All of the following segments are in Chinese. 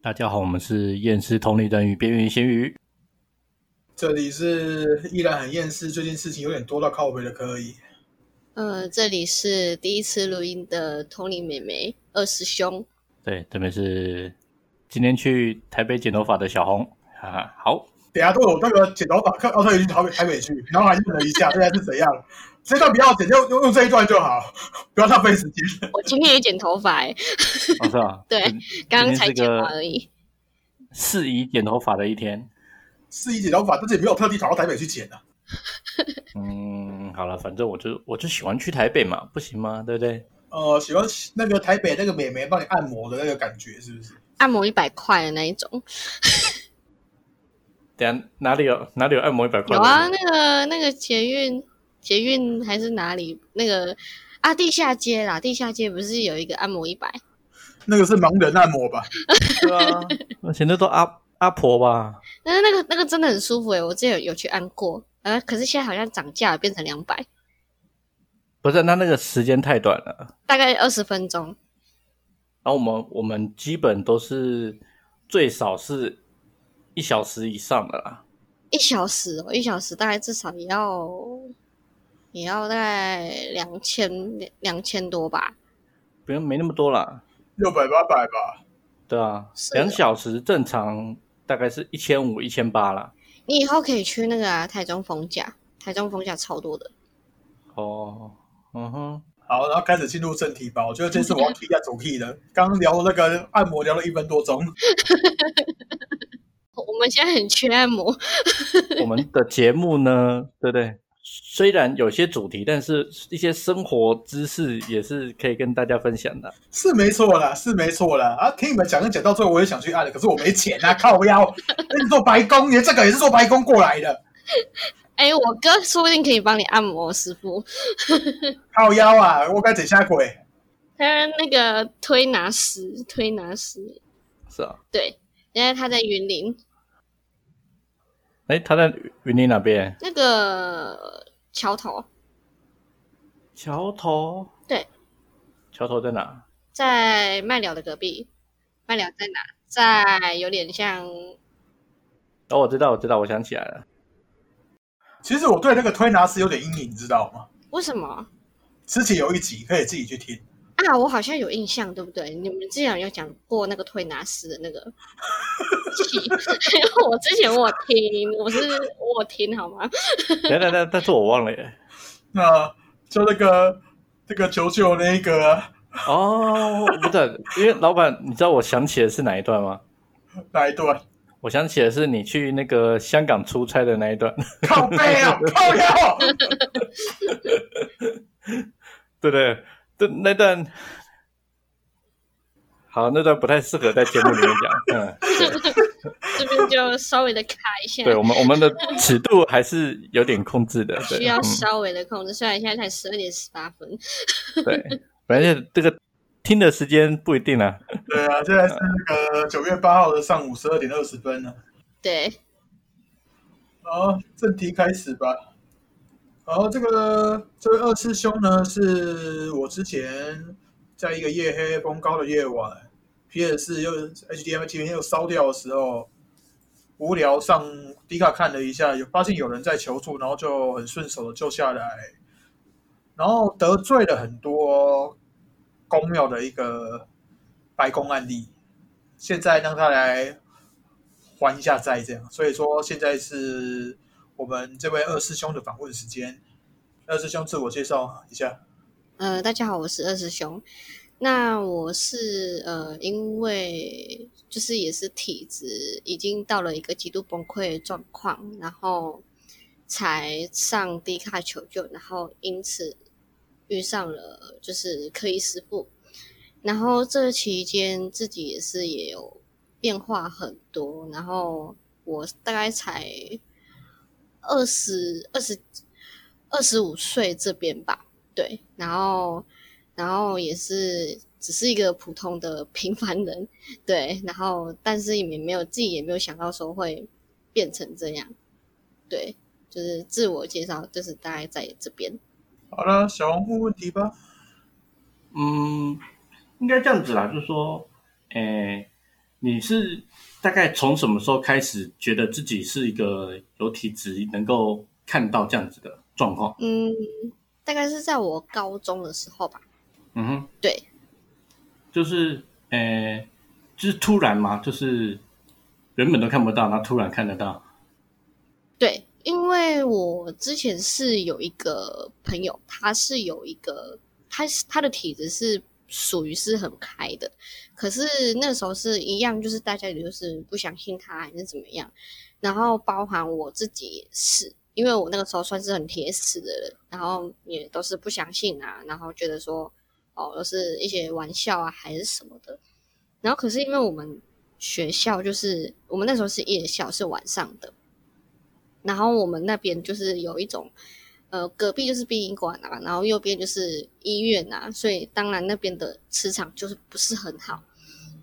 大家好，我们是厌世同理人与边缘咸鱼。这里是依然很厌世，最近事情有点多到靠背的可以。呃，这里是第一次录音的同理妹妹二师兄。对，这边是今天去台北剪头发的小红。哈哈，好，等下都有那个剪头发，看奥特去台北台北去，然后还问了一下，现在是怎样？这段不要剪，就用用这一段就好，不要浪费时间。我今天也剪头发哎，哦是吧？对刚刚才剪完而已。适宜剪头发的一天。四姨剪头发，但是也没有特地跑到台北去剪啊。嗯，好了，反正我就我就喜欢去台北嘛，不行吗？对不对？呃，喜欢那个台北那个美眉帮你按摩的那个感觉，是不是？按摩一百块的那一种，等下哪里有哪里有按摩一百块？有啊，那个那个捷运捷运还是哪里那个啊地下街啦，地下街不是有一个按摩一百？那个是盲人按摩吧？对啊，而 且那都阿阿婆吧？但是那个那个真的很舒服诶，我之前有有去按过，呃，可是现在好像涨价了变成两百，不是，那那个时间太短了。大概二十分钟。然后我们我们基本都是最少是一小时以上的啦。一小时哦，一小时大概至少也要也要大概两千两两千多吧。不用没那么多啦，六百八百吧。对啊，两小时正常大概是一千五、一千八啦。你以后可以去那个、啊、台中逢甲，台中逢甲超多的。哦，嗯哼，好，然后开始进入正题吧。我觉得这次我要提一下主题的。刚刚聊那个按摩聊了一分多钟，我们现在很缺按摩，我们的节目呢，对不对？虽然有些主题，但是一些生活知识也是可以跟大家分享的。是没错啦，是没错啦。啊，听你们讲跟讲到最后，我也想去按了，可是我没钱啊，靠腰。那你做白工，你这个也是做白工过来的，哎，我哥说不定可以帮你按摩，师傅。靠腰啊，我该整下鬼。他那个推拿师，推拿师，是啊，对，因为他在云林，哎，他在云林哪边？那个桥头，桥头。对，桥头在哪？在麦寮的隔壁。麦寮在哪？在有点像哦，我知道，我知道，我想起来了。其实我对那个推拿师有点阴影，你知道吗？为什么之前有一集可以自己去听，啊？我好像有印象，对不对？你们之前有讲过那个推拿师的那个 我之前我有听，我是我有听好吗？等等等，但是我忘了耶。那就那个那个九九那个啊哦，不对，因为老板，你知道我想起的是哪一段吗？哪一段？我想起的是你去那个香港出差的那一段，靠背啊，靠腰。对不对？对，那段好，那段不太适合在节目里面讲。嗯，这边就稍微的卡一下，对我们我们的尺度还是有点控制的，对，需要嗯稍微的控制。虽然现在才十二点十八分，对，反正这个听的时间不一定啊。对啊，现在是那个九月八号的上午十二点二十分呢。对，好，正题开始吧。好，这个这位二师兄呢，是我之前在一个夜黑风高的夜晚，PS 又 HDMI 又烧掉的时候，无聊上 D 卡看了一下，有发现有人在求助，然后就很顺手的救下来，然后得罪了很多公庙的一个白宫案例，现在让他来还一下债，这样。所以说，现在是我们这位二师兄的访问时间。二师兄自我介绍一下。呃，大家好，我是二师兄。那我是呃，因为就是也是体质已经到了一个极度崩溃的状况，然后才上低卡求救，然后因此遇上了就是科医师傅，然后这期间自己也是也有变化很多，然后我大概才二十二十二十五岁这边吧，对，然后然后也是只是一个普通的平凡人，对，然后但是也没有自己也没有想到说会变成这样，对，就是自我介绍，就是大概在这边。好了，小红问问题吧。嗯，应该这样子啦，就是说，诶，你是大概从什么时候开始觉得自己是一个有体质，能够看到这样子的状况？嗯，大概是在我高中的时候吧。嗯哼，对，就是呃，就是突然嘛，就是原本都看不到，然后突然看得到。对，因为我之前是有一个朋友，他是有一个，他他的体质是属于是很开的，可是那时候是一样，就是大家也就是不相信他还是怎么样，然后包含我自己也是，因为我那个时候算是很铁死的人，然后也都是不相信啊，然后觉得说哦都是一些玩笑啊还是什么的，然后可是因为我们学校就是我们那时候是夜校，是晚上的。然后我们那边就是有一种，呃，隔壁就是殡仪馆啊，然后右边就是医院啊，所以当然那边的磁场就是不是很好。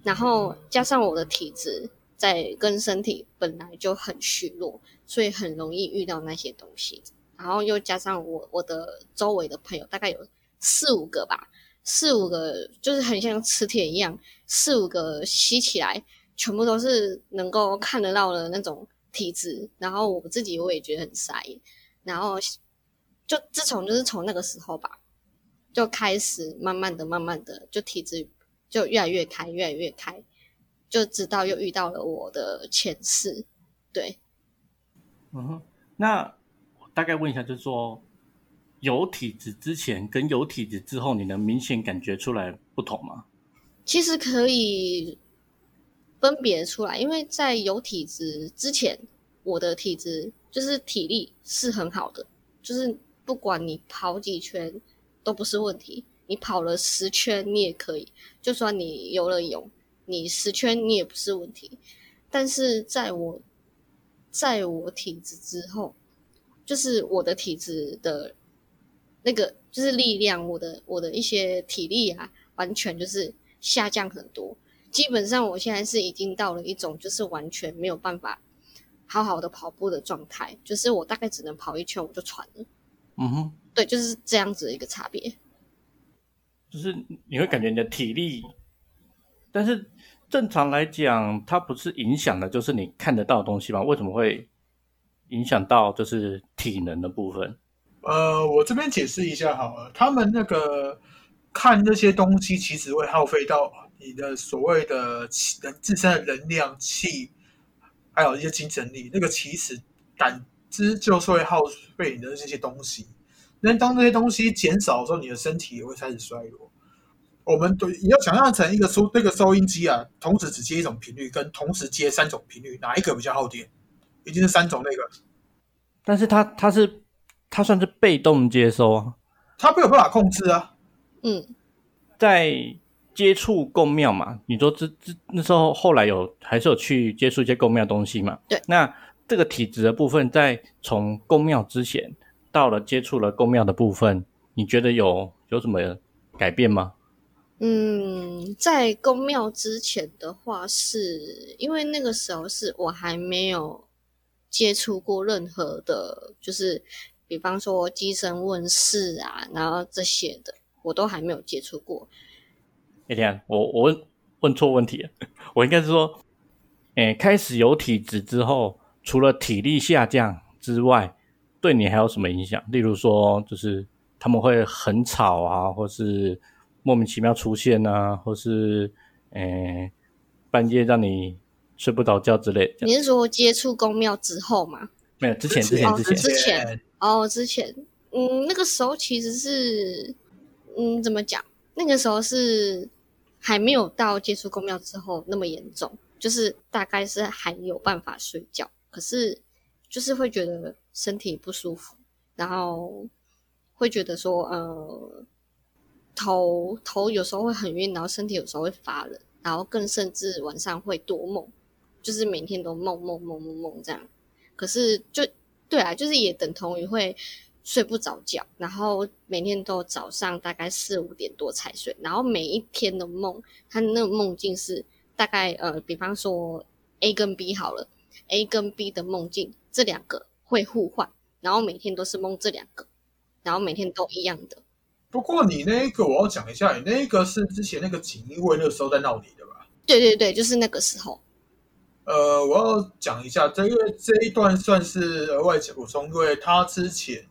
然后加上我的体质在跟身体本来就很虚弱，所以很容易遇到那些东西。然后又加上我我的周围的朋友大概有四五个吧，四五个就是很像磁铁一样，四五个吸起来全部都是能够看得到的那种。体质，然后我自己我也觉得很傻眼，然后就自从就是从那个时候吧，就开始慢慢的、慢慢的，就体质就越来越开，越来越开，就直到又遇到了我的前世，对。嗯哼，那大概问一下，就是说有体质之前跟有体质之后，你能明显感觉出来不同吗？其实可以。分别出来，因为在有体质之前，我的体质就是体力是很好的，就是不管你跑几圈都不是问题，你跑了十圈你也可以，就算你游了泳，你十圈你也不是问题。但是在我在我体质之后，就是我的体质的那个就是力量，我的我的一些体力啊，完全就是下降很多。基本上，我现在是已经到了一种就是完全没有办法好好的跑步的状态，就是我大概只能跑一圈我就喘了。嗯哼，对，就是这样子的一个差别。就是你会感觉你的体力，但是正常来讲，它不是影响的，就是你看得到的东西吗？为什么会影响到就是体能的部分？呃，我这边解释一下好了，他们那个看那些东西，其实会耗费到。你的所谓的气人自身的能量气，还有一些精神力，那个其实感知就是会耗费你的这些东西。那当这些东西减少的时候，你的身体也会开始衰弱。我们对你要想象成一个收那个收音机啊，同时只接一种频率，跟同时接三种频率，哪一个比较耗电？一定是三种那个。但是它它是它算是被动接收啊，它没有办法控制啊。嗯，在。接触供庙嘛？你说这这那时候后来有还是有去接触一些供庙东西嘛？对。那这个体质的部分，在从公庙之前到了接触了公庙的部分，你觉得有有什么改变吗？嗯，在公庙之前的话，是因为那个时候是我还没有接触过任何的，就是比方说机身问世啊，然后这些的，我都还没有接触过。哎天，我我问问错问题了，我应该是说，哎，开始有体质之后，除了体力下降之外，对你还有什么影响？例如说，就是他们会很吵啊，或是莫名其妙出现啊，或是哎半夜让你睡不着觉之类。你是说接触公庙之后吗？没有，之前之前之前之前哦，之前嗯，那个时候其实是嗯，怎么讲？那个时候是。还没有到接触公庙之后那么严重，就是大概是还有办法睡觉，可是就是会觉得身体不舒服，然后会觉得说，呃，头头有时候会很晕，然后身体有时候会发冷，然后更甚至晚上会多梦，就是每天都梦梦梦梦梦这样。可是就对啊，就是也等同于会。睡不着觉，然后每天都早上大概四五点多才睡，然后每一天的梦，他那个梦境是大概呃，比方说 A 跟 B 好了，A 跟 B 的梦境这两个会互换，然后每天都是梦这两个，然后每天都一样的。不过你那个我要讲一下，你那个是之前那个锦衣卫那个时候在闹你的吧？对对对，就是那个时候。呃，我要讲一下，这因为这一段算是额外补充，因为他之前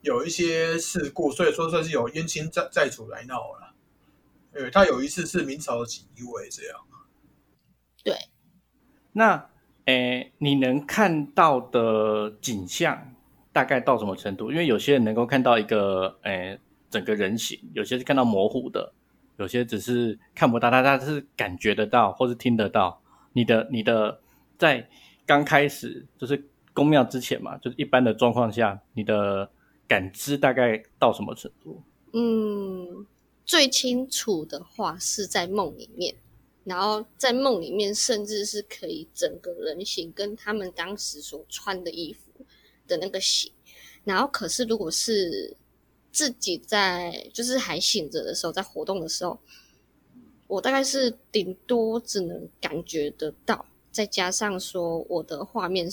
有一些事故，所以说算是有冤亲债债主来闹了。呃他有一次是明朝的锦衣卫这样。对，那诶，你能看到的景象大概到什么程度？因为有些人能够看到一个诶整个人形，有些是看到模糊的，有些只是看不到，他他是感觉得到或是听得到。你的你的在刚开始就是宫庙之前嘛，就是一般的状况下，你的感知大概到什么程度？嗯，最清楚的话是在梦里面，然后在梦里面甚至是可以整个人形跟他们当时所穿的衣服的那个形，然后可是如果是自己在就是还醒着的时候，在活动的时候。我大概是顶多只能感觉得到，再加上说我的画面，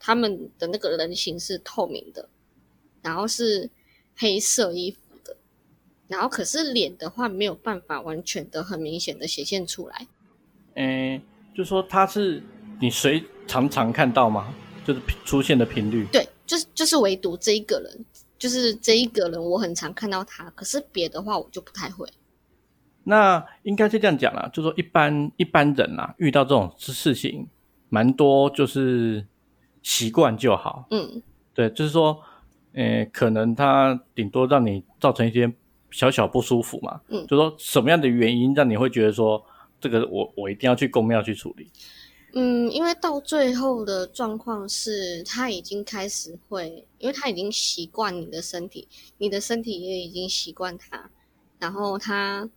他们的那个人形是透明的，然后是黑色衣服的，然后可是脸的话没有办法完全的很明显的显现出来。嗯，就说他是你谁常常看到吗？就是出现的频率？对，就是就是唯独这一个人，就是这一个人我很常看到他，可是别的话我就不太会。那应该是这样讲啦，就说一般一般人啊，遇到这种事情，蛮多就是习惯就好。嗯，对，就是说，呃，可能他顶多让你造成一些小小不舒服嘛。嗯，就说什么样的原因让你会觉得说，这个我我一定要去公庙去处理？嗯，因为到最后的状况是，他已经开始会，因为他已经习惯你的身体，你的身体也已经习惯他，然后他。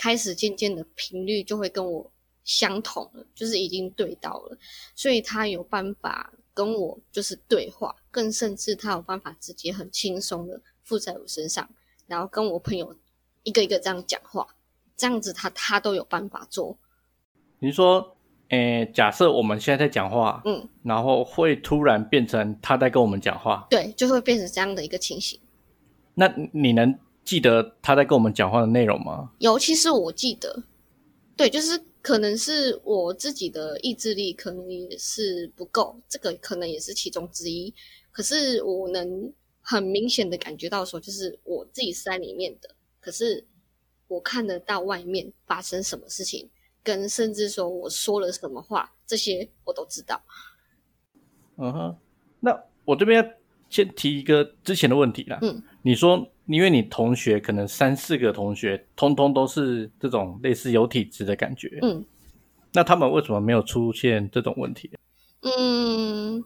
开始渐渐的频率就会跟我相同了，就是已经对到了，所以他有办法跟我就是对话，更甚至他有办法直接很轻松的附在我身上，然后跟我朋友一个一个这样讲话，这样子他他都有办法做。你说，诶，假设我们现在在讲话，嗯，然后会突然变成他在跟我们讲话，对，就会变成这样的一个情形。那你能？记得他在跟我们讲话的内容吗？尤其是我记得，对，就是可能是我自己的意志力可能也是不够，这个可能也是其中之一。可是我能很明显的感觉到说，就是我自己是在里面的，可是我看得到外面发生什么事情，跟甚至说我说了什么话，这些我都知道。嗯哼，那我这边先提一个之前的问题啦。嗯，你说。因为你同学可能三四个同学，通通都是这种类似有体质的感觉，嗯，那他们为什么没有出现这种问题？嗯，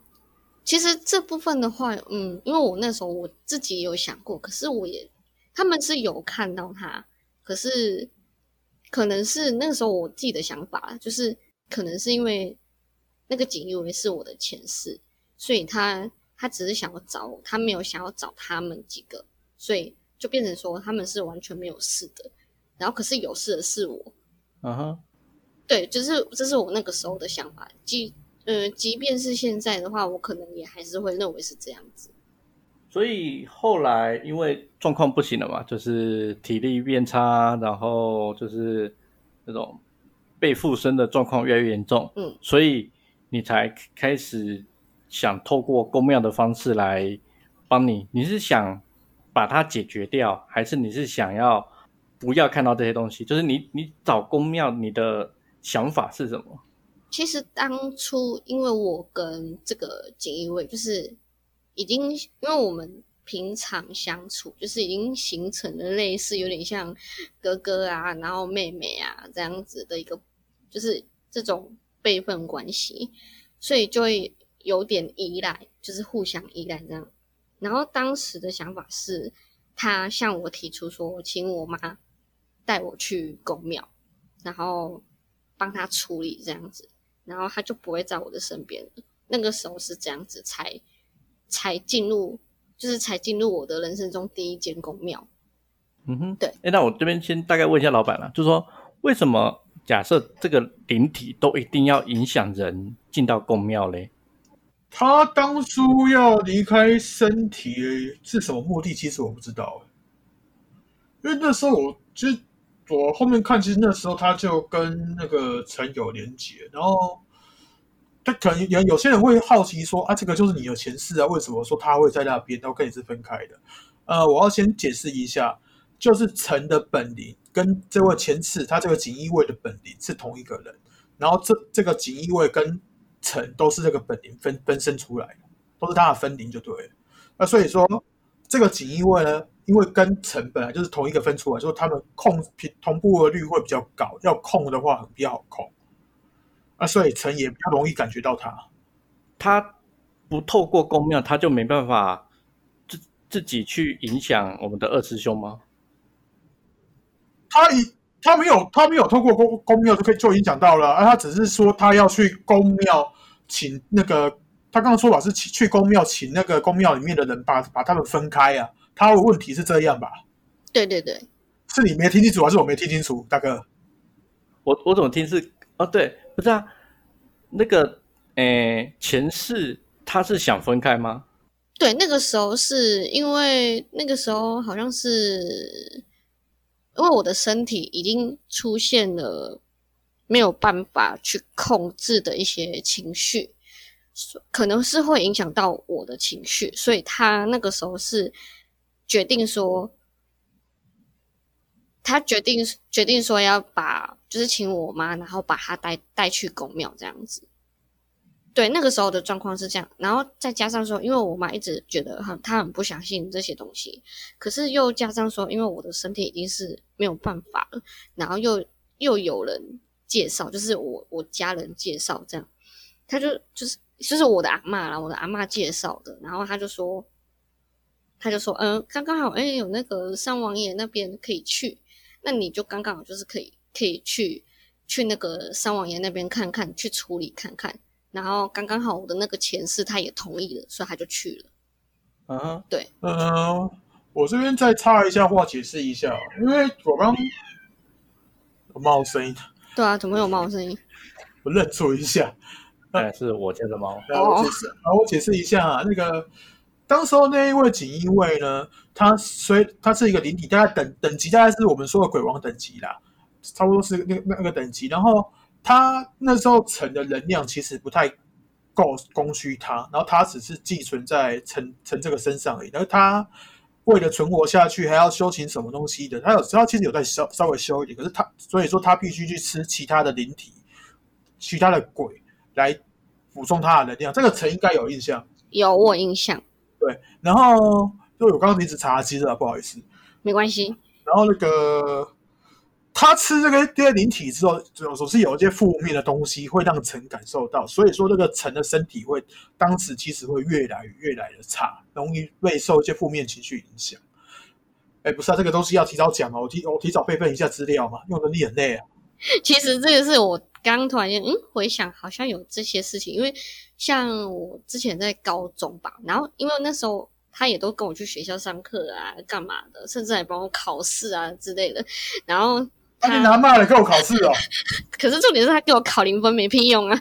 其实这部分的话，嗯，因为我那时候我自己有想过，可是我也他们是有看到他，可是可能是那个时候我自己的想法，就是可能是因为那个锦衣卫是我的前世，所以他他只是想要找我，他没有想要找他们几个。所以就变成说他们是完全没有事的，然后可是有事的是我。嗯哼，对，就是这是我那个时候的想法。即呃，即便是现在的话，我可能也还是会认为是这样子。所以后来因为状况不行了嘛，就是体力变差，然后就是那种被附身的状况越来越严重。嗯，所以你才开始想透过公庙的方式来帮你。你是想？把它解决掉，还是你是想要不要看到这些东西？就是你你找公庙，你的想法是什么？其实当初因为我跟这个锦衣卫就是已经，因为我们平常相处就是已经形成了类似有点像哥哥啊，然后妹妹啊这样子的一个，就是这种辈分关系，所以就会有点依赖，就是互相依赖这样。然后当时的想法是，他向我提出说，请我妈带我去公庙，然后帮他处理这样子，然后他就不会在我的身边了。那个时候是这样子，才才进入，就是才进入我的人生中第一间公庙。嗯哼，对。哎，那我这边先大概问一下老板了，就是说，为什么假设这个灵体都一定要影响人进到公庙嘞？他当初要离开身体是什么目的？其实我不知道，因为那时候我其实我后面看，其实那时候他就跟那个陈有连结，然后他可能有有些人会好奇说啊，这个就是你的前世啊，为什么说他会在那边，然后跟你是分开的？呃，我要先解释一下，就是陈的本灵跟这位前世他这个锦衣卫的本灵是同一个人，然后这这个锦衣卫跟陈都是这个本灵分分身出来的，都是他的分灵就对了。那所以说这个锦衣卫呢？因为跟陈本来就是同一个分出来，就是他们控平同步的率会比较高，要控的话比较好控，啊，所以陈也比较容易感觉到他。他不透过公庙，他就没办法自自己去影响我们的二师兄吗？他一他没有他没有透过公公庙就可以就影响到了，而他只是说他要去公庙请那个，他刚刚说法是去去公庙请那个公庙里面的人把把他们分开啊。他的问题是这样吧？对对对，是你没听清楚还是我没听清楚，大哥？我我怎么听是啊？对，不是啊，那个诶，前世他是想分开吗？对，那个时候是因为那个时候好像是因为我的身体已经出现了没有办法去控制的一些情绪，可能是会影响到我的情绪，所以他那个时候是。决定说，他决定决定说要把，就是请我妈，然后把他带带去公庙这样子。对，那个时候的状况是这样，然后再加上说，因为我妈一直觉得很，她很不相信这些东西，可是又加上说，因为我的身体已经是没有办法了，然后又又有人介绍，就是我我家人介绍这样，他就就是就是我的阿妈啦，我的阿妈介绍的，然后他就说。他就说：“嗯，刚刚好，哎，有那个三王爷那边可以去，那你就刚刚好，就是可以可以去去那个三王爷那边看看，去处理看看。然后刚刚好我的那个前世他也同意了，所以他就去了。嗯，对，嗯，我这边再插一下话，解释一下，因为我刚有猫声音。对啊，怎么有猫声音？我认错一下，哎，是我家的猫。我解释，好，我解释一下那个。”当时候那一位锦衣卫呢，他虽他是一个灵体，大概等等级大概是我们说的鬼王等级啦，差不多是那那个等级。然后他那时候成的能量其实不太够供需他，然后他只是寄存在陈陈这个身上而已。然后他为了存活下去，还要修行什么东西的，他有他其实有在稍稍微修一点，可是他所以说他必须去吃其他的灵体、其他的鬼来补充他的能量。这个陈应该有印象，有我印象。对，然后就我刚刚一直查机了，不好意思，没关系。然后那个他吃这个第二灵体之后，总是有一些负面的东西会让陈感受到，所以说这个陈的身体会当时其实会越来越来的差，容易被受一些负面情绪影响。哎，不是啊，这个东西要提早讲哦，我提我提早备份一下资料嘛，用的你很累啊。其实这个是我刚突然间嗯回想，好像有这些事情，因为。像我之前在高中吧，然后因为那时候他也都跟我去学校上课啊，干嘛的，甚至还帮我考试啊之类的。然后他拿骂来给我考试哦。可是重点是他给我考零分没屁用啊，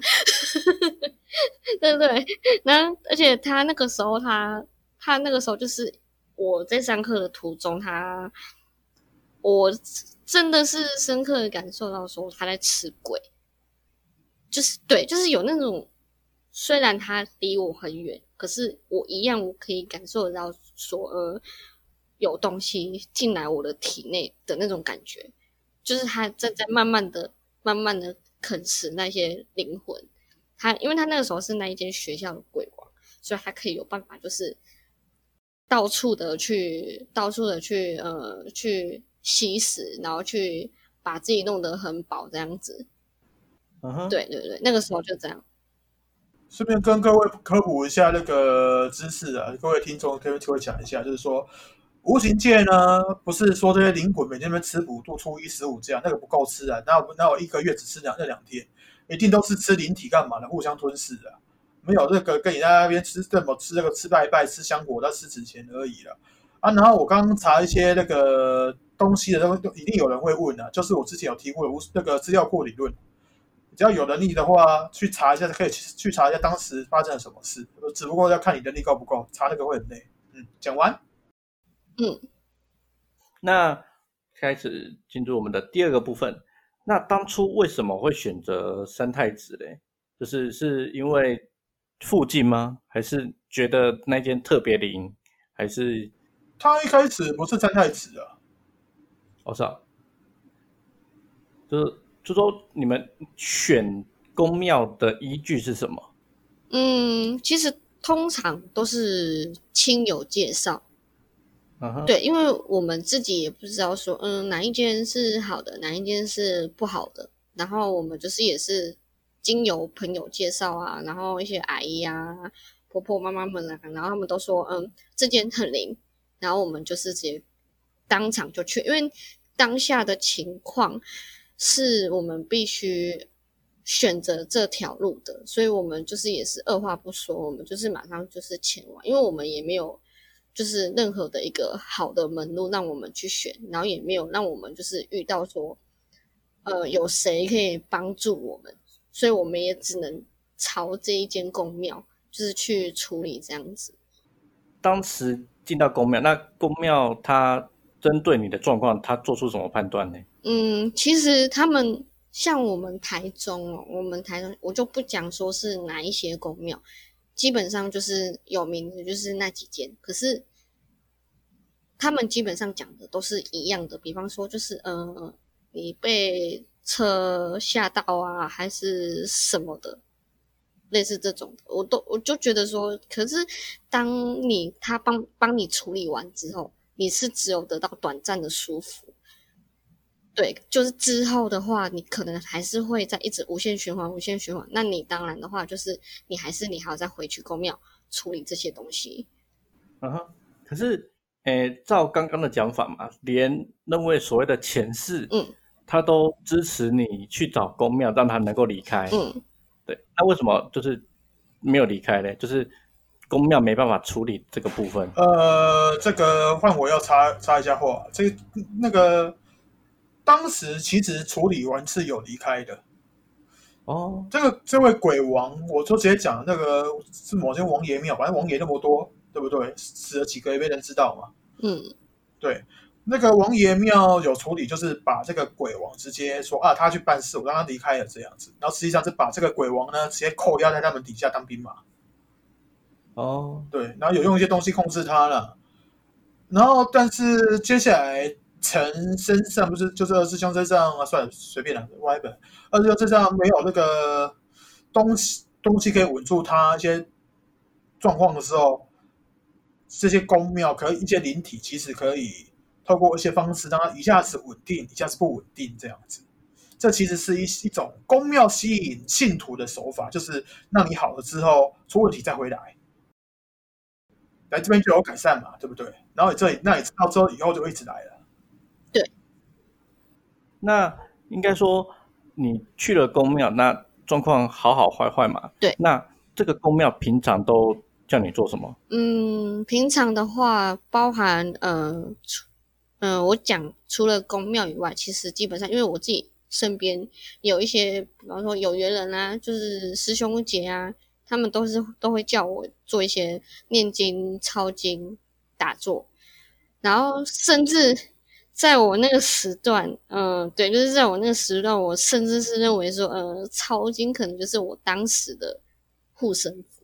对不对？那而且他那个时候，他他那个时候就是我在上课的途中，他我真的是深刻的感受到说他在吃鬼，就是对，就是有那种。虽然他离我很远，可是我一样我可以感受得到，说呃有东西进来我的体内的那种感觉，就是他正在慢慢的、慢慢的啃食那些灵魂。他因为他那个时候是那一间学校的鬼王，所以他可以有办法，就是到处的去、到处的去呃去吸食，然后去把自己弄得很饱这样子。嗯哼，对对对，那个时候就这样。顺便跟各位科普一下那个知识啊，各位听众可以听我讲一下，就是说无形界呢，不是说这些灵魂每天在吃补度初一十五这样，那个不够吃啊，那我那我一个月只吃两那两天，一定都是吃灵体干嘛的，互相吞噬啊，没有这个跟你在那边吃这么吃这个吃拜拜吃香果，在吃纸钱而已了啊。然后我刚刚查一些那个东西的都都一定有人会问啊，就是我之前有提过的无那个资料库理论。只要有能力的话，去查一下，可以去去查一下当时发生了什么事。只不过要看你能力够不够，查那个会很累。嗯，讲完。嗯，那开始进入我们的第二个部分。那当初为什么会选择三太子嘞？就是是因为附近吗？还是觉得那间特别灵？还是他一开始不是三太子啊？我操，就是就说你们选宫庙的依据是什么？嗯，其实通常都是亲友介绍。嗯哼，对，因为我们自己也不知道说，嗯，哪一间是好的，哪一间是不好的。然后我们就是也是经由朋友介绍啊，然后一些阿姨啊、婆婆妈妈们啊，然后他们都说，嗯，这间很灵。然后我们就是直接当场就去，因为当下的情况是我们必须选择这条路的，所以我们就是也是二话不说，我们就是马上就是前往，因为我们也没有。就是任何的一个好的门路让我们去选，然后也没有让我们就是遇到说，呃，有谁可以帮助我们，所以我们也只能朝这一间公庙就是去处理这样子。当时进到公庙，那公庙它针对你的状况，它做出什么判断呢？嗯，其实他们像我们台中哦，我们台中我就不讲说是哪一些公庙。基本上就是有名的，就是那几间。可是他们基本上讲的都是一样的，比方说就是，呃，你被车吓到啊，还是什么的，类似这种的，我都我就觉得说，可是当你他帮帮你处理完之后，你是只有得到短暂的舒服。对，就是之后的话，你可能还是会在一直无限循环、无限循环。那你当然的话，就是你还是你还要再回去公庙处理这些东西。啊哈，可是，诶，照刚刚的讲法嘛，连那位所谓的前世，嗯，他都支持你去找公庙，让他能够离开。嗯，对，那为什么就是没有离开呢？就是公庙没办法处理这个部分。呃，这个换我要插插一下话，这那个。当时其实处理完是有离开的，哦，这个这位鬼王，我就直接讲那个是某些王爷庙，反正王爷那么多，对不对？死了几个也没人知道嘛。嗯，对，那个王爷庙有处理，就是把这个鬼王直接说啊，他去办事，我让他离开了这样子。然后实际上是把这个鬼王呢直接扣押在他们底下当兵马。哦，对，然后有用一些东西控制他了，然后但是接下来。陈身上不是就是二师兄身上啊？算了，随便了，歪本。二师兄身上没有那个东西，东西可以稳住他一些状况的时候，这些宫庙可以一些灵体，其实可以透过一些方式让他一下子稳定，一下子不稳定，这样子。这其实是一一种宫庙吸引信徒的手法，就是让你好了之后出问题再回来，来这边就有改善嘛，对不对？然后你这里那你知道之后，以后就一直来了。那应该说，你去了公庙，那状况好好坏坏嘛？对。那这个公庙平常都叫你做什么？嗯，平常的话，包含呃，嗯，我讲除了公庙以外，其实基本上，因为我自己身边有一些，比方说有缘人啊，就是师兄姐啊，他们都是都会叫我做一些念经、抄经、打坐，然后甚至。在我那个时段，嗯，对，就是在我那个时段，我甚至是认为说，呃，抄经可能就是我当时的护身符，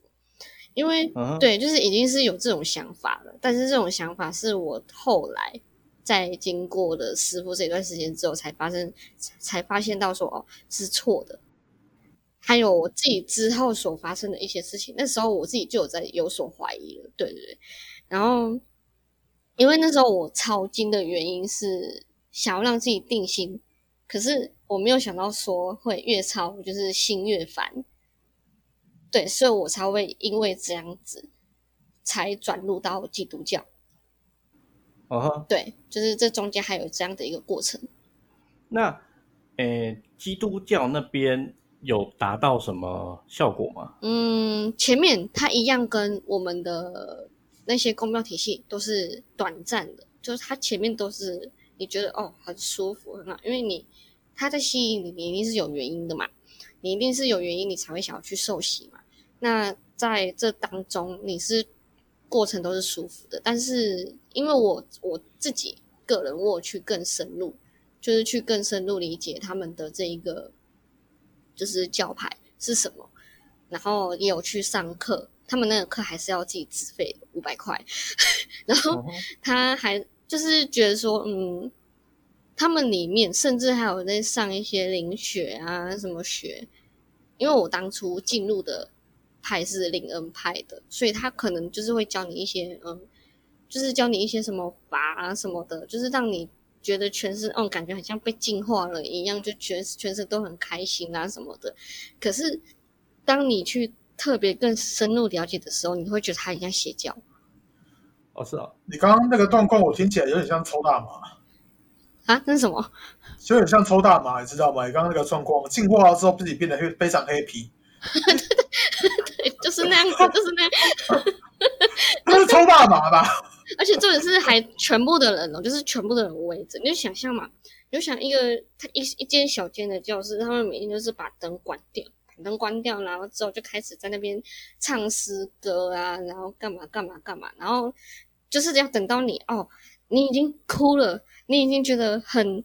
因为对，就是已经是有这种想法了。但是这种想法是我后来在经过的师傅这段时间之后才发生，才发现到说，哦，是错的。还有我自己之后所发生的一些事情，那时候我自己就有在有所怀疑了。对对对，然后。因为那时候我抄经的原因是想要让自己定心，可是我没有想到说会越抄就是心越烦，对，所以我才会因为这样子才转入到基督教。哦，对，就是这中间还有这样的一个过程。那，诶，基督教那边有达到什么效果吗？嗯，前面它一样跟我们的。那些公庙体系都是短暂的，就是它前面都是你觉得哦很舒服很好，因为你它在吸引你，你一定是有原因的嘛，你一定是有原因，你才会想要去受洗嘛。那在这当中，你是过程都是舒服的，但是因为我我自己个人我去更深入，就是去更深入理解他们的这一个就是教派是什么，然后也有去上课，他们那个课还是要自己自费五百块，然后哦他还就是觉得说，嗯，他们里面甚至还有在上一些灵学啊什么学，因为我当初进入的派是灵恩派的，所以他可能就是会教你一些，嗯，就是教你一些什么法啊什么的，就是让你觉得全身，嗯，感觉很像被净化了一样，就全全身都很开心啊什么的。可是当你去特别更深入了解的时候，你会觉得它很像邪教。哦是啊，你刚刚那个状况，我听起来有点像抽大麻，啊，那是什么？就有点像抽大麻，你知道吗？你刚刚那个状况，进化了之后自己变得非非常黑皮，对，就是那样子，就是那样。那是抽大麻吧？而且重点是还全部的人哦，就是全部的人围着，你就想象嘛，你就想一个他一一间小间的教室，他们每天就是把灯关掉，把灯关掉，然后之后就开始在那边唱诗歌啊，然后干嘛干嘛干嘛，然后就是要等到你哦，你已经哭了，你已经觉得很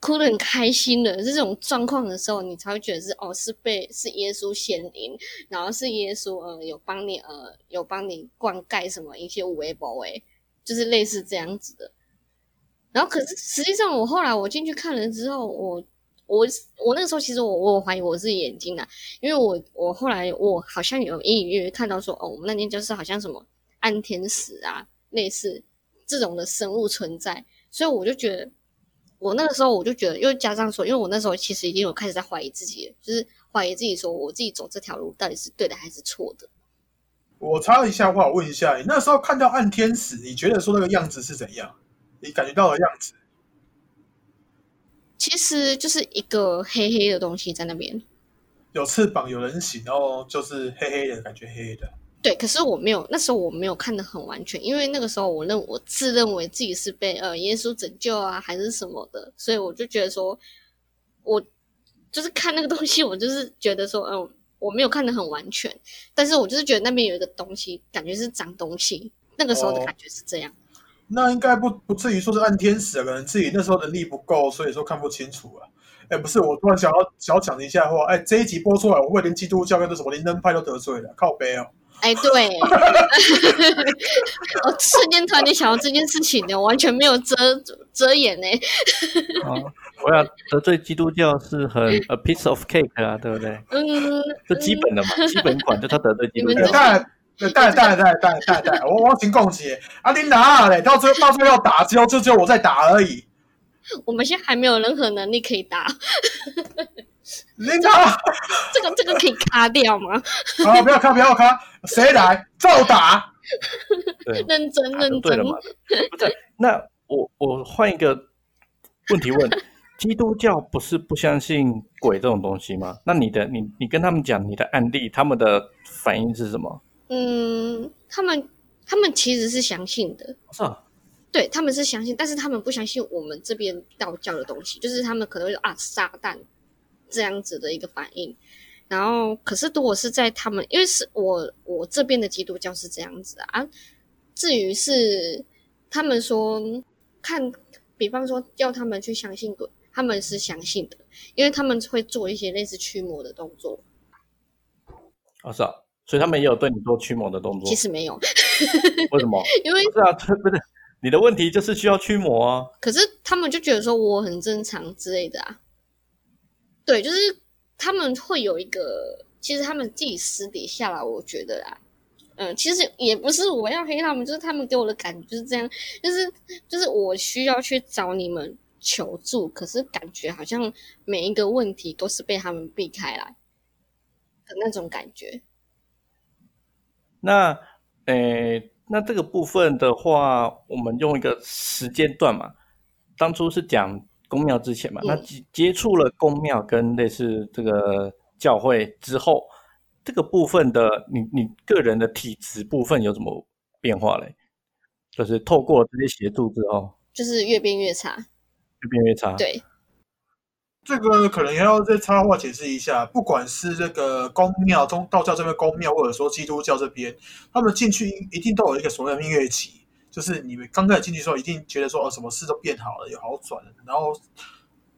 哭得很开心了，这种状况的时候，你才会觉得是哦，是被是耶稣显灵，然后是耶稣呃有帮你呃有帮你灌溉什么一些无为不为，就是类似这样子的。然后可是实际上我后来我进去看了之后，我我我那个时候其实我我怀疑我自己眼睛啊，因为我我后来我好像有隐隐约约看到说哦，我们那间教室好像什么暗天使啊，类似这种的生物存在，所以我就觉得。我那个时候我就觉得，又加上说，因为我那时候其实已经有开始在怀疑自己，就是怀疑自己说我自己走这条路到底是对的还是错的。我插一下话，我问一下，你那时候看到暗天使，你觉得说那个样子是怎样？你感觉到的样子？其实就是一个黑黑的东西在那边，有翅膀，有人形，然后就是黑黑的感觉，黑黑的。对，可是我没有，那时候我没有看得很完全，因为那个时候我认我自认为自己是被呃耶稣拯救啊，还是什么的，所以我就觉得说，我就是看那个东西，我就是觉得说，嗯，我没有看得很完全，但是我就是觉得那边有一个东西，感觉是脏东西，那个时候的哦感觉是这样。那应该不不至于说是暗天使啊，可能自己那时候能力不够，所以说看不清楚啊。哎，不是，我突然想要想要讲一下话，哎，这一集播出来，我会连基督教跟那什么灵恩派都得罪了，靠背哦。哎，对，我瞬间突然间想到这件事情呢，我完全没有遮遮掩呢。哦，我要得罪基督教是很 a piece of cake 啊，对不对？嗯，这基本的嘛，基本款就他得罪基督教对当然，当然，当然，当然，当然，当然，我我请共结啊，你哪嘞？到最后到最后要打，只有就只有我在打而已。我们现在还没有任何能力可以打，你哪？这个这个可以卡掉吗？啊，不要卡，不要卡，谁来照打？对，认真啊认真就对了，嘛。不是，那我我换一个问题问：基督教不是不相信鬼这种东西吗？那你的你你跟他们讲你的案例，他们的反应是什么？嗯，他们他们其实是相信的，是啊，对他们是相信，但是他们不相信我们这边道教的东西，就是他们可能会说啊撒旦这样子的一个反应。然后，可是如果是在他们，因为是我我这边的基督教是这样子啊，至于是他们说看，比方说叫他们去相信鬼，他们是相信的，因为他们会做一些类似驱魔的动作。哦是啊，所以他们也有对你做驱魔的动作其。实没有，为什么？因为不是啊，这不是你的问题，就是需要驱魔啊。可是他们就觉得说我很正常之类的啊。对，就是他们会有一个，其实他们自己私底下啦，我觉得啦，嗯，其实也不是我要黑他们，就是他们给我的感觉就是这样，就是就是我需要去找你们求助，可是感觉好像每一个问题都是被他们避开来的那种感觉。那，诶，那这个部分的话，我们用一个时间段嘛，当初是讲公庙之前嘛，嗯那接接触了公庙跟类似这个教会之后，这个部分的你你个人的体质部分有什么变化嘞？就是透过这些协助之后，就是越变越差，越变越差。，对，这个可能也要再插话解释一下，不管是这个公庙、中道教这边公庙，或者说基督教这边，他们进去一定都有一个所谓的蜜月期，就是你们刚开始进去的时候，一定觉得说哦，什么事都变好了，有好转了。然后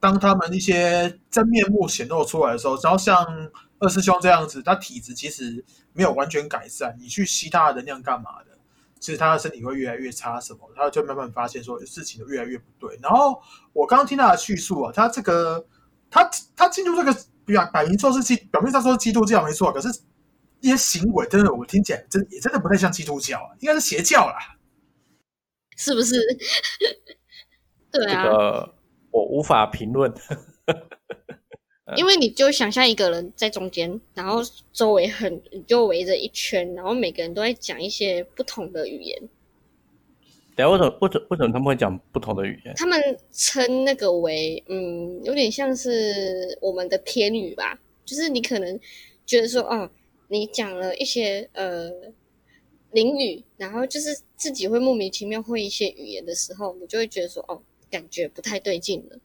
当他们一些真面目显露出来的时候，然后像二师兄这样子，他体质其实没有完全改善，你去吸他的能量干嘛的？其实他的身体会越来越差，什么？他就慢慢发现说事情越来越不对。然后我刚刚听他的叙述啊，他这个他他进入这个表摆明说是基，表面上说是基督教没错，可是一些行为真的我听起来真也真的不太像基督教，啊应该是邪教啦。是不是？对啊，这个我无法评论。因为你就想象一个人在中间，然后周围很你就围着一圈，然后每个人都在讲一些不同的语言。等下为什么为什么为什么他们会讲不同的语言？他们称那个为嗯，有点像是我们的偏语吧，就是你可能觉得说哦，你讲了一些呃灵语，然后就是自己会莫名其妙会一些语言的时候，你就会觉得说哦，感觉不太对劲了。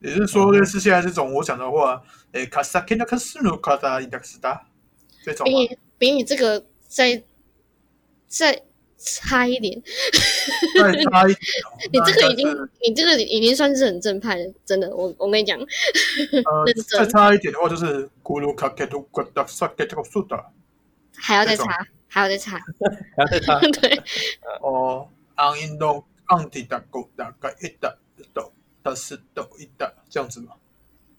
也就是说，类似现在这种我讲的话，诶，卡萨肯纳克斯努卡达伊达斯达这种比你比你这个再再差一点，再差一点，你这个已经你这个已经算是很正派了，真的，我我跟你讲，呃，再差一点的话就是咕噜卡克图咕达萨克图苏达，还要再差，还要再差，还要再差，对，哦，昂印度昂蒂达古达卡伊达斗。的是抖一的这样子吗？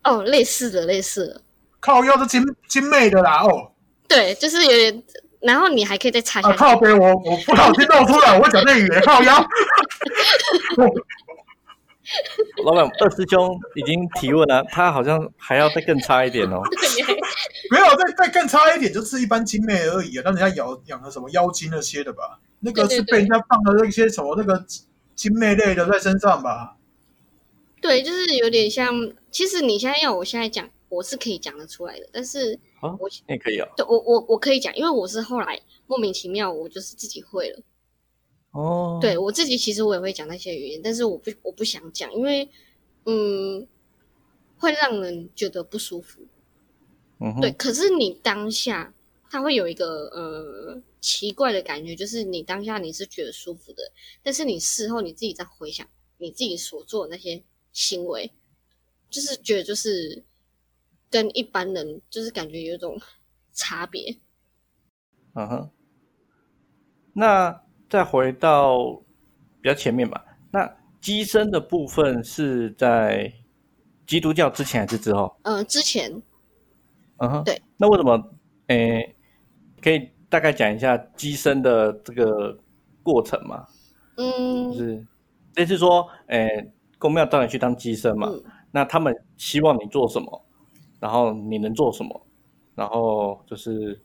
哦，类似的，类似的。靠腰的精精美的啦，哦，对，就是有点。然后你还可以再插下。靠边，我我不好听露出来，我讲那语言靠腰。老板，二师兄已经提问了，他好像还要再更差一点哦。没有，再再更差一点，就是一般精妹而已啊。那人家养养了什么妖精那些的吧？那个是被人家放了那些什么那个精妹类的在身上吧？对，就是有点像。其实你现在要我现在讲，我是可以讲得出来的。但是，我也可以啊。对，我我我可以讲，因为我是后来莫名其妙，我就是自己会了。哦，对我自己其实我也会讲那些语言，但是我不我不想讲，因为嗯，会让人觉得不舒服。嗯，对。可是你当下，他会有一个呃奇怪的感觉，就是你当下你是觉得舒服的，但是你事后你自己在回想你自己所做的那些。行为就是觉得就是跟一般人就是感觉有一种差别。嗯哼，那再回到比较前面吧。那机身的部分是在基督教之前还是之后？嗯，之前。嗯哼，对。那为什么？诶，可以大概讲一下机身的这个过程吗？嗯，就是类似说，诶。公庙叫你去当机身嘛？那他们希望你做什么，然后你能做什么？然后就是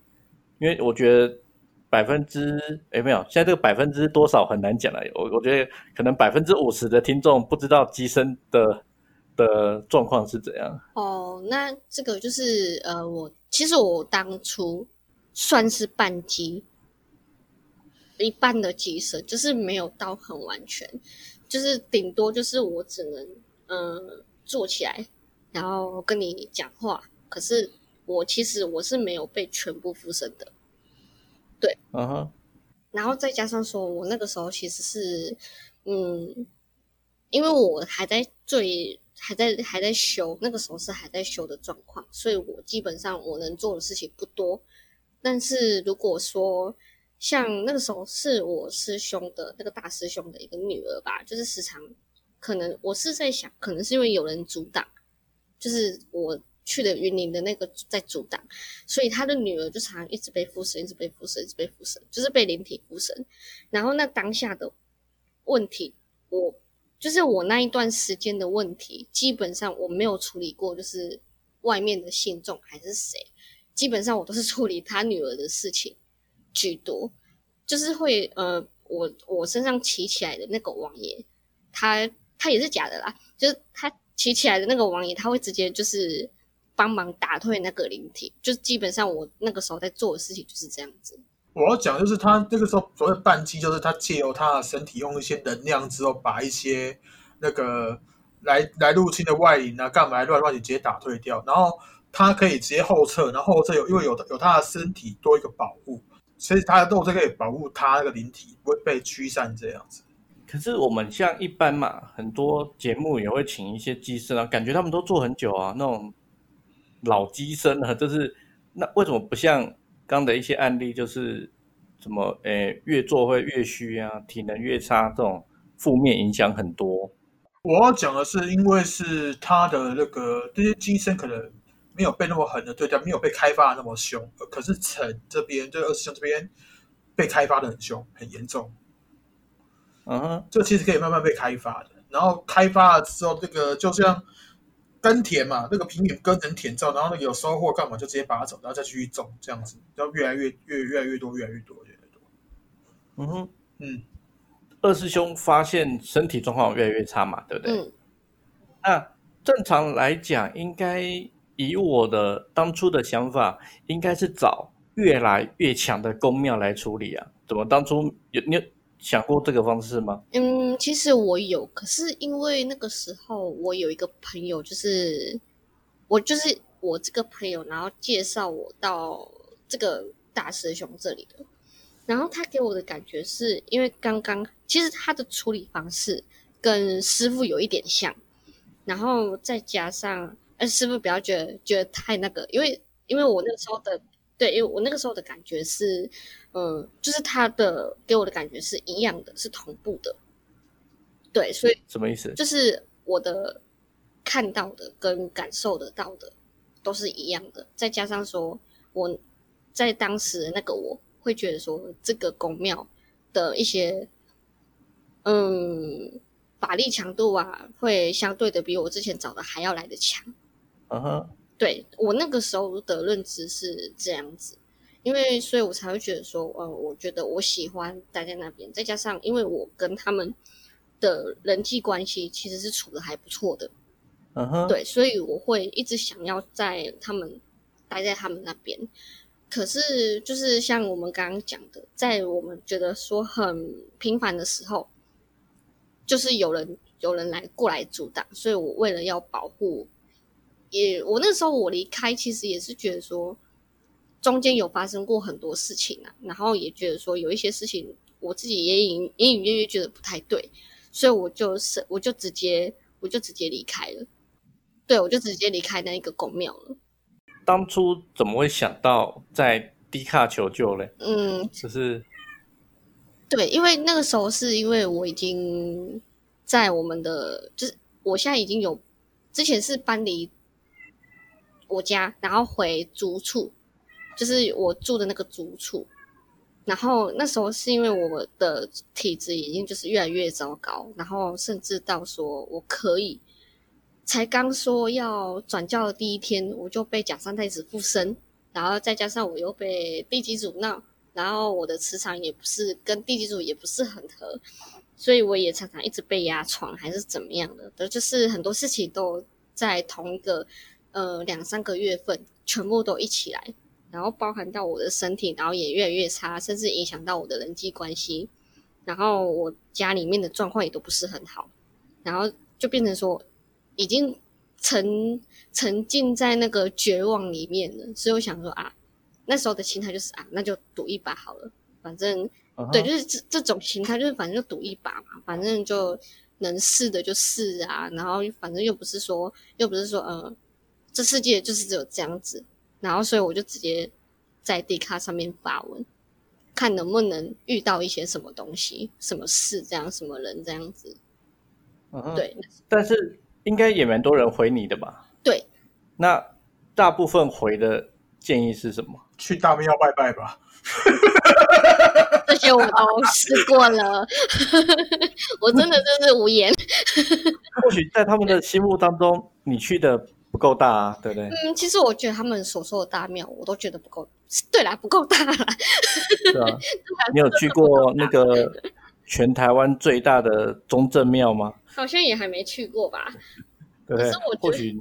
因为我觉得百分之哎没有，现在这个百分之多少很难讲了。我我觉得可能百分之五十的听众不知道机身的的状况是怎样。哦，那这个就是呃，我其实我当初算是半机，一半的机身，就是没有到很完全。就是顶多就是我只能嗯坐起来，然后跟你讲话。可是我其实我是没有被全部附身的，对，嗯哼。然后再加上说我那个时候其实是嗯，因为我还在最还在还在修，那个时候是还在修的状况，所以我基本上我能做的事情不多。但是如果说像那个时候是我师兄的那个大师兄的一个女儿吧，就是时常可能我是在想，可能是因为有人阻挡，就是我去的云林的那个在阻挡，所以他的女儿就常常一直被附身，一直被附身，一直被附身，就是被灵体附身。然后那当下的问题，我就是我那一段时间的问题，基本上我没有处理过，就是外面的信众还是谁，基本上我都是处理他女儿的事情。居多，就是会呃，我我身上骑起来的那个王爷，他他也是假的啦，就是他骑起来的那个王爷，他会直接就是帮忙打退那个灵体，就是基本上我那个时候在做的事情就是这样子。我要讲就是他那个时候所谓半击，就是他借由他的身体用一些能量之后，把一些那个来来入侵的外灵啊，干嘛乱乱直接打退掉，然后他可以直接后撤，然后后撤有因为有有他的身体多一个保护。所以他的肉就可以保护他那个灵体不会被驱散这样子。可是我们像一般嘛，很多节目也会请一些机师啊，感觉他们都做很久啊，那种老机身啊，就是那为什么不像刚的一些案例，就是什么诶越做会越虚啊，体能越差，这种负面影响很多。我要讲的是，因为是他的那个这些机身可能没有被那么狠的对待，没有被开发的那么凶，可是城这边就二师兄这边被开发的很凶，很严重。嗯哼，这其实可以慢慢被开发的。然后开发了之后，这个就像耕田嘛，那个平原耕成田之后，然后那个有收获干嘛就直接拔走，然后再继续种，这样子，要越来越越越来越多，越来越多，越来越多。嗯哼，嗯，二师兄发现身体状况越来越差嘛，对不对？嗯，那正常来讲，应该以我的当初的想法，应该是找越来越强的宫庙来处理啊。怎么当初有你有想过这个方式吗？嗯，其实我有，可是因为那个时候我有一个朋友，就是我就是我这个朋友，然后介绍我到这个大师兄这里的，然后他给我的感觉是因为刚刚其实他的处理方式跟师傅有一点像，然后再加上呃师傅不要觉得觉得太那个，因为因为我那个时候的对，因为我那个时候的感觉是。嗯，就是他的给我的感觉是一样的，是同步的。对，所以什么意思？就是我的看到的跟感受得到的都是一样的，再加上说我在当时那个我会觉得说这个宫庙的一些嗯法力强度啊，会相对的比我之前找的还要来的强。嗯哼，对我那个时候的认知是这样子。因为，所以我才会觉得说，呃，我觉得我喜欢待在那边，再加上因为我跟他们的人际关系其实是处的还不错的，嗯哼，对，所以我会一直想要在他们待在他们那边。可是，就是像我们刚刚讲的，在我们觉得说很平凡的时候，就是有人有人来过来阻挡，所以我为了要保护，也我那时候我离开，其实也是觉得说。中间有发生过很多事情啊，然后也觉得说有一些事情我自己也隐隐隐约约觉得不太对，所以我就是我就直接我就直接离开了，对我就直接离开那一个公庙了。当初怎么会想到在低卡求救嘞？嗯，就是对，因为那个时候是因为我已经在我们的，就是我现在已经有之前是搬离我家，然后回租处。就是我住的那个租处，然后那时候是因为我的体质已经就是越来越糟糕，然后甚至到说我可以，才刚说要转教的第一天，我就被假三太子附身，然后再加上我又被地基主闹，然后我的磁场也不是跟地基主也不是很合，所以我也常常一直被压床还是怎么样的，的就是很多事情都在同一个呃两三个月份全部都一起来。然后包含到我的身体，然后也越来越差，甚至影响到我的人际关系。然后我家里面的状况也都不是很好，然后就变成说，已经沉沉浸在那个绝望里面了。所以我想说啊，那时候的心态就是啊，那就赌一把好了，反正对，就是这这种心态，就是反正就赌一把嘛，反正就能试的就试啊。然后反正又不是说，又不是说，呃，这世界就是只有这样子。然后，所以我就直接在 D 卡上面发文，看能不能遇到一些什么东西、什么事，这样什么人这样子。嗯，对。但是应该也蛮多人回你的吧？对。那大部分回的建议是什么？去大庙拜拜吧。这些我都试过了，我真的真是无言。或许在他们的心目当中，你去的。不够大啊，对不对？嗯，其实我觉得他们所说的大庙，我都觉得不够。对啦，不够大啦。对啊，你有去过那个全台湾最大的中正庙吗？好像也还没去过吧。对，或许。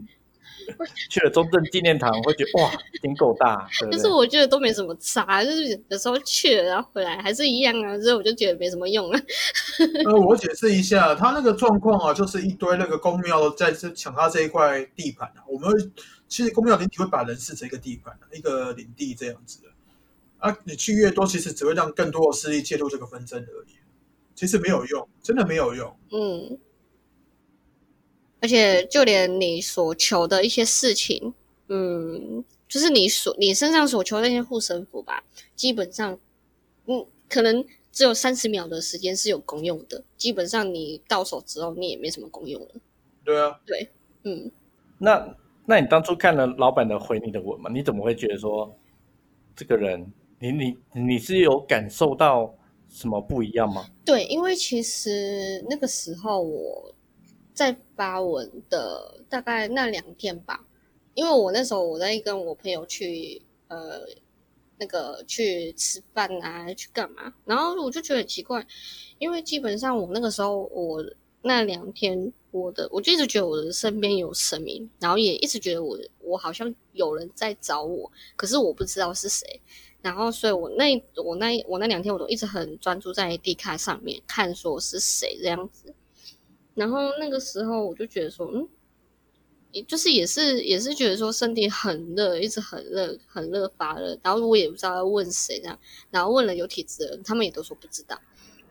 去了中正纪念堂，会觉得哇，挺够大。但是我觉得都没什么差，就是有时候去了然后回来还是一样啊，所以我就觉得没什么用啊。呃，我解释一下，他那个状况啊，就是一堆那个公庙在这抢他这一块地盘啊。我们其实公庙领体会把人视成一个地盘，一个领地这样子的啊，你去越多，其实只会让更多的势力介入这个纷争而已，其实没有用，真的没有用。嗯，而且就连你所求的一些事情，嗯，就是你所你身上所求的那些护身符吧，基本上，嗯，可能只有三十秒的时间是有功用的，基本上你到手之后，你也没什么功用了。对啊，对，嗯，那那你当初看了老板的回你的文嘛？你怎么会觉得说这个人，你你你是有感受到什么不一样吗？对，因为其实那个时候我在发文的大概那两天吧，因为我那时候我在跟我朋友去呃那个去吃饭啊，去干嘛，然后我就觉得很奇怪，因为基本上我那个时候我那两天我的我就一直觉得我的身边有神明，然后也一直觉得我我好像有人在找我，可是我不知道是谁。然后，所以我那我那我那两天我都一直很专注在地卡上面看说是谁这样子。然后那个时候我就觉得说，嗯，也就是也是也是觉得说身体很热，一直很热很热发热。然后我也不知道要问谁这样，然后问了有体质的人，他们也都说不知道。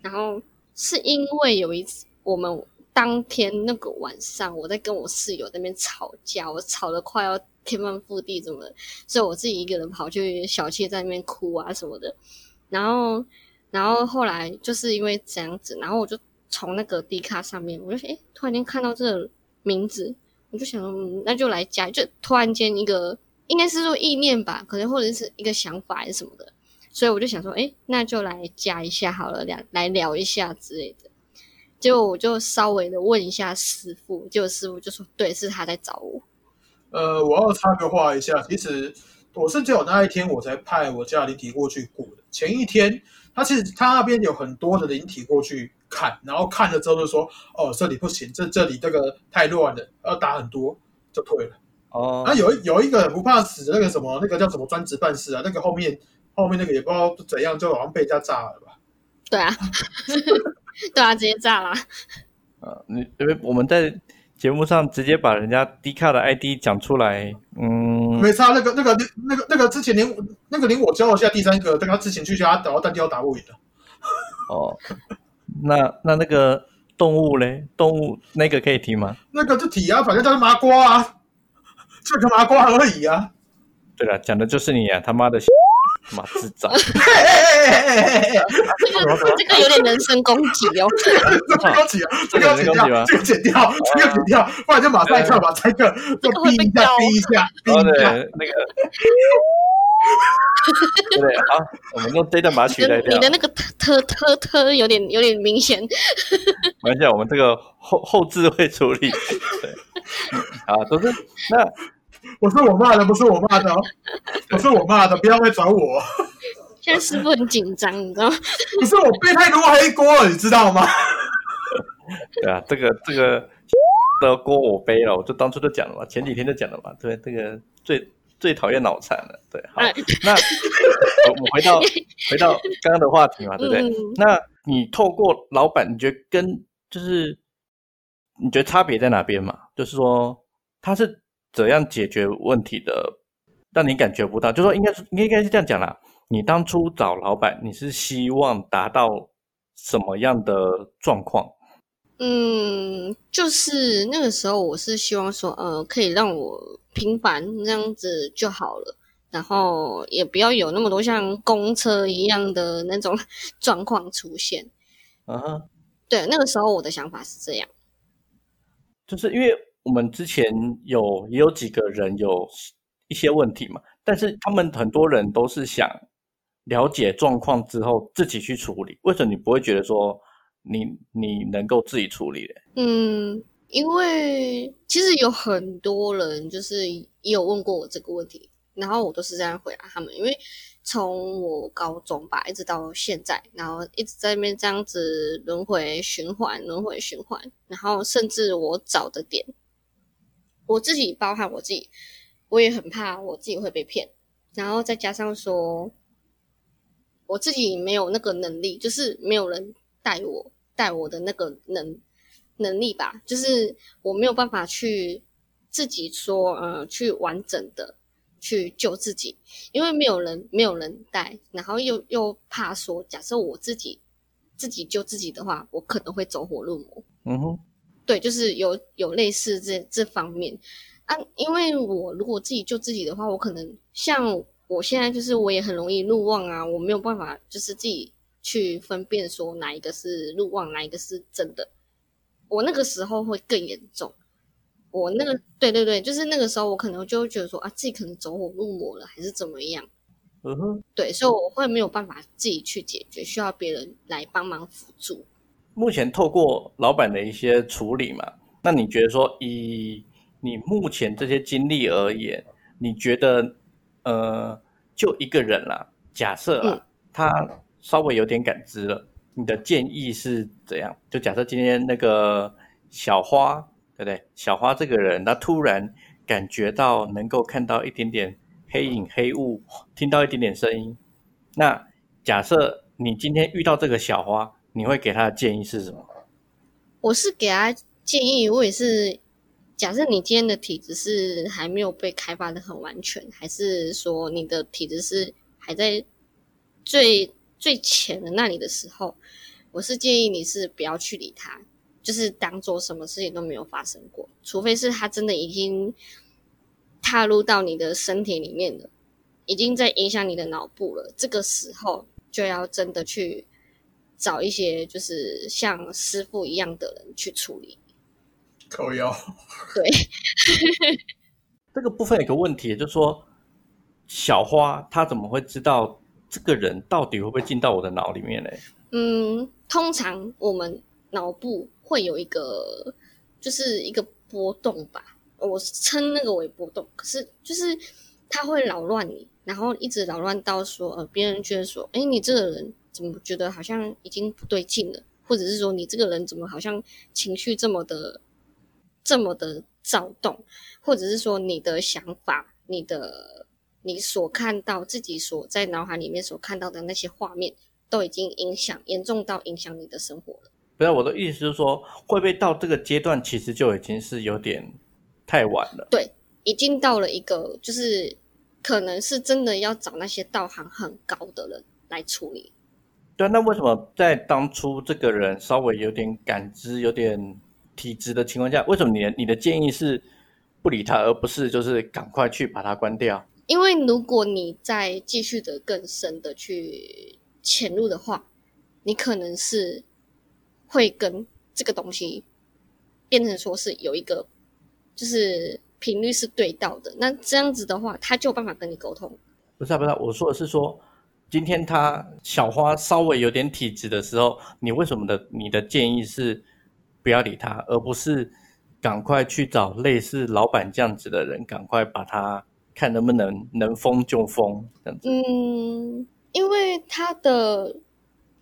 然后是因为有一次我们当天那个晚上，我在跟我室友那边吵架，我吵得快要。天翻覆地怎么？所以我自己一个人跑去小妾在那边哭啊什么的。然后，然后后来就是因为这样子，然后我就从那个 D 卡上面，我就诶突然间看到这个名字，我就想，那就来加。就突然间一个，应该是说意念吧，可能或者是一个想法还是什么的。所以我就想说，诶那就来加一下好了，聊来聊一下之类的。结果我就稍微的问一下师傅，结果师傅就说，对，是他在找我。呃，我要插个话一下，其实我是只有那一天我才派我家里提过去过的。前一天，他其实他那边有很多的灵体过去看，然后看了之后就说：“哦，这里不行，这这里这个太乱了，要打很多，就退了。”哦，那有有一个不怕死的那个什么，那个叫什么专职办事啊？那个后面后面那个也不知道怎样，就好像被人家炸了吧？对啊，对啊，直接炸了。啊，你因为我们在。节目上直接把人家 D 卡的 ID 讲出来，嗯，没差。那个、那个、那个、那个之前连那个连我教了下第三个，但他之前去他打，但掉打不赢的。哦，那那那个动物嘞？动物那个可以提吗？那个就提啊，反正叫麻瓜啊，这个麻瓜而已啊。对了，讲的就是你啊，他妈的！妈智障！这个这个有点人身攻击哦。攻击啊！这个要剪掉，这个剪掉，这个剪掉，不然就马赛克吧，这个就逼一下，逼一下，逼一下。那个，对，好，我们用这段把它取代掉。你的那个特特特有点有点明显。没关系，我们这个后后置会处理。对，好，都是那。我是我骂的，不是我骂的，不是我骂的，不要来找我。现在师傅很紧张，你知道吗？不是我背太多黑锅，你知道吗？对啊，这个这个的锅我背了，我就当初就讲了嘛，前几天就讲了嘛，对，这个最最讨厌脑残了，对，好，那我们回到回到刚刚的话题嘛，对不对？那你透过老板，你觉得跟就是你觉得差别在哪边嘛？就是说他是。怎样解决问题的，让你感觉不到？就说应该是应该是这样讲啦。你当初找老板，你是希望达到什么样的状况？嗯，就是那个时候，我是希望说，呃，可以让我平凡这样子就好了，然后也不要有那么多像公车一样的那种 状况出现。啊，对，那个时候我的想法是这样，就是因为。我们之前有也有几个人有一些问题嘛，但是他们很多人都是想了解状况之后自己去处理。为什么你不会觉得说你你能够自己处理的？嗯，因为其实有很多人就是也有问过我这个问题，然后我都是这样回答他们。因为从我高中吧一直到现在，然后一直在那边这样子轮回循环，轮回循环，然后甚至我找的点。我自己包含我自己，我也很怕我自己会被骗，然后再加上说，我自己没有那个能力，就是没有人带我带我的那个能能力吧，就是我没有办法去自己说，呃，去完整的去救自己，因为没有人没有人带，然后又又怕说，假设我自己自己救自己的话，我可能会走火入魔。嗯哼，对，就是有有类似这这方面啊，因为我如果自己救自己的话，我可能像我现在就是我也很容易路忘啊，我没有办法就是自己去分辨说哪一个是路忘，哪一个是真的，我那个时候会更严重。我那个对对对，就是那个时候我可能就会觉得说啊，自己可能走火入魔了，还是怎么样？嗯哼。对，所以我会没有办法自己去解决，需要别人来帮忙辅助。目前透过老板的一些处理嘛，那你觉得说以你目前这些经历而言，你觉得呃，就一个人啦，假设啊，他稍微有点感知了，你的建议是怎样？就假设今天那个小花。对不对？小花这个人，他突然感觉到能够看到一点点黑影、黑雾，听到一点点声音。那假设你今天遇到这个小花，你会给他的建议是什么？我是给他建议，我也是假设你今天的体质是还没有被开发的很完全，还是说你的体质是还在最最浅的那里的时候，我是建议你是不要去理他。就是当做什么事情都没有发生过，除非是他真的已经踏入到你的身体里面了，已经在影响你的脑部了。这个时候就要真的去找一些就是像师傅一样的人去处理。口腰。对。这个部分有个问题，就是说小花她怎么会知道这个人到底会不会进到我的脑里面呢？嗯，通常我们脑部。会有一个，就是一个波动吧，我称那个为波动。可是就是它会扰乱你，然后一直扰乱到说，呃，别人觉得说，哎，你这个人怎么觉得好像已经不对劲了，或者是说你这个人怎么好像情绪这么的这么的躁动，或者是说你的想法、你的你所看到自己所在脑海里面所看到的那些画面，都已经影响严重到影响你的生活了。不是我的意思，是说会不会到这个阶段，其实就已经是有点太晚了。对，已经到了一个，就是可能是真的要找那些道行很高的人来处理。对，那为什么在当初这个人稍微有点感知、有点体质的情况下，为什么你的你的建议是不理他，而不是就是赶快去把它关掉？因为如果你再继续的更深的去潜入的话，你可能是。会跟这个东西变成说是有一个，就是频率是对到的。那这样子的话，他就有办法跟你沟通。不是啊，不是，啊我说的是说，今天他小花稍微有点体质的时候，你为什么的？你的建议是不要理他，而不是赶快去找类似老板这样子的人，赶快把他看能不能能封就封这样子。嗯，因为他的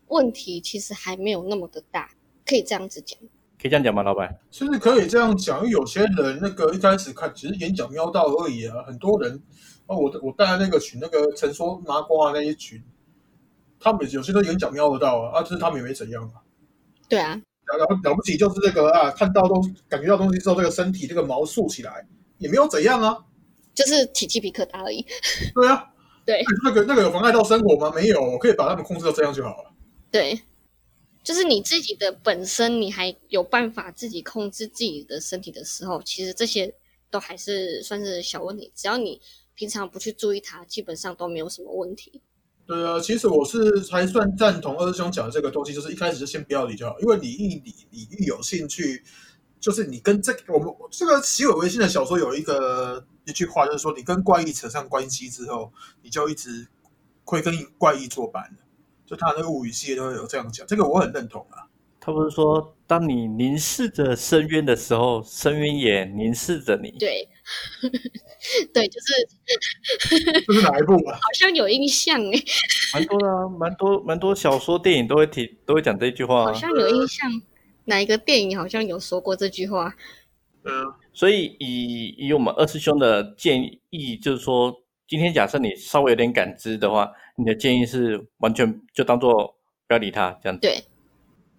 问题其实还没有那么的大。可以这样子讲，可以这样讲吗，老板？其实可以这样讲，因为有些人那个一开始看只是眼角瞄到而已啊。很多人啊，我我带那个群，那个陈说麻瓜那一群，他们有些都眼角瞄得到啊，啊，就是他们也没怎样啊。对啊，了了不起就是这个啊，看到东感觉到东西之后，这个身体这个毛竖起来，也没有怎样啊，就是起鸡皮疙瘩而已。对啊，对，那个那个有妨碍到生活吗？没有，可以把他们控制到这样就好了。对。就是你自己的本身，你还有办法自己控制自己的身体的时候，其实这些都还是算是小问题。只要你平常不去注意它，基本上都没有什么问题。对啊，其实我是还算赞同二师兄讲的这个东西，就是一开始就先不要理就好，因为你一理你一有兴趣，就是你跟这我们这个习伟维新的小说有一个一句话，就是说你跟怪异扯上关系之后，你就一直会跟怪异作伴的。就他那个物语系列都有这样讲，这个我很认同啊。他不是说，当你凝视着深渊的时候，深渊也凝视着你。对，对，就是。这是哪一部啊？好像有印象哎。蛮多的啊，蛮多蛮多小说、电影都会提，都会讲这句话。好像有印象，哪一个电影好像有说过这句话？嗯。所以以以我们二师兄的建议，就是说，今天假设你稍微有点感知的话。你的建议是完全就当做不要理他这样子。对。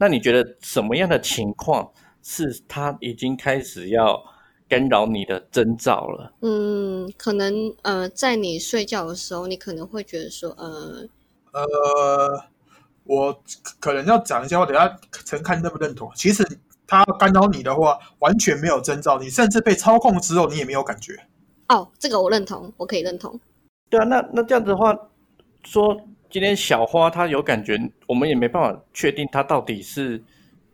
那你觉得什么样的情况是他已经开始要干扰你的征兆了？嗯，可能呃，在你睡觉的时候，你可能会觉得说，呃，呃，我可能要讲一下，我等下陈看认不认同。其实他干扰你的话，完全没有征兆，你甚至被操控之后，你也没有感觉。哦，这个我认同，我可以认同。对啊，那那这样子的话，说今天小花她有感觉，我们也没办法确定她到底是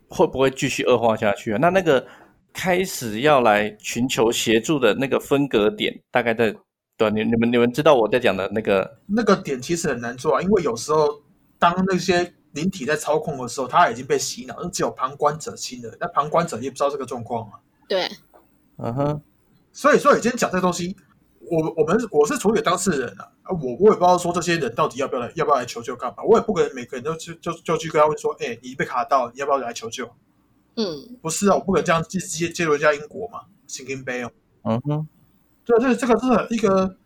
会不会继续恶化下去啊。那那个开始要来寻求协助的那个分隔点，大概在对啊你你们你们知道我在讲的那个那个点其实很难做啊，因为有时候当那些灵体在操控的时候，他已经被洗脑，只有旁观者清了，那旁观者也不知道这个状况啊。对，嗯哼所以说，你今天讲这个东西，我我们我是处理当事人啊，啊，我我也不知道说这些人到底要不要来要不要来求救干嘛，我也不可能每个人都去就就去跟他问说，哎、你被卡到，你要不要来求救？嗯，不是啊，我不可能这样直接介入人家因果嘛，神经杯哦。嗯哼对，这这个是一个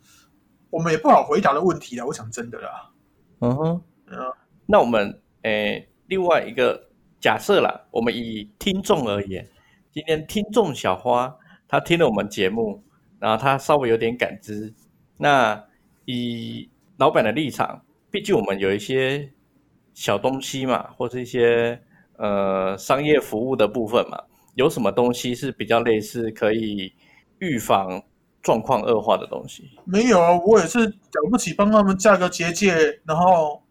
我们也不好回答的问题啊。我想真的啦，嗯哼。嗯啊，那我们诶，另外一个假设啦，我们以听众而言，今天听众小花她听了我们节目，然后他稍微有点感知。那以老板的立场，毕竟我们有一些小东西嘛，或是一些呃商业服务的部分嘛，有什么东西是比较类似可以预防状况恶化的东西？没有啊，我也是了不起帮他们架个结界，然后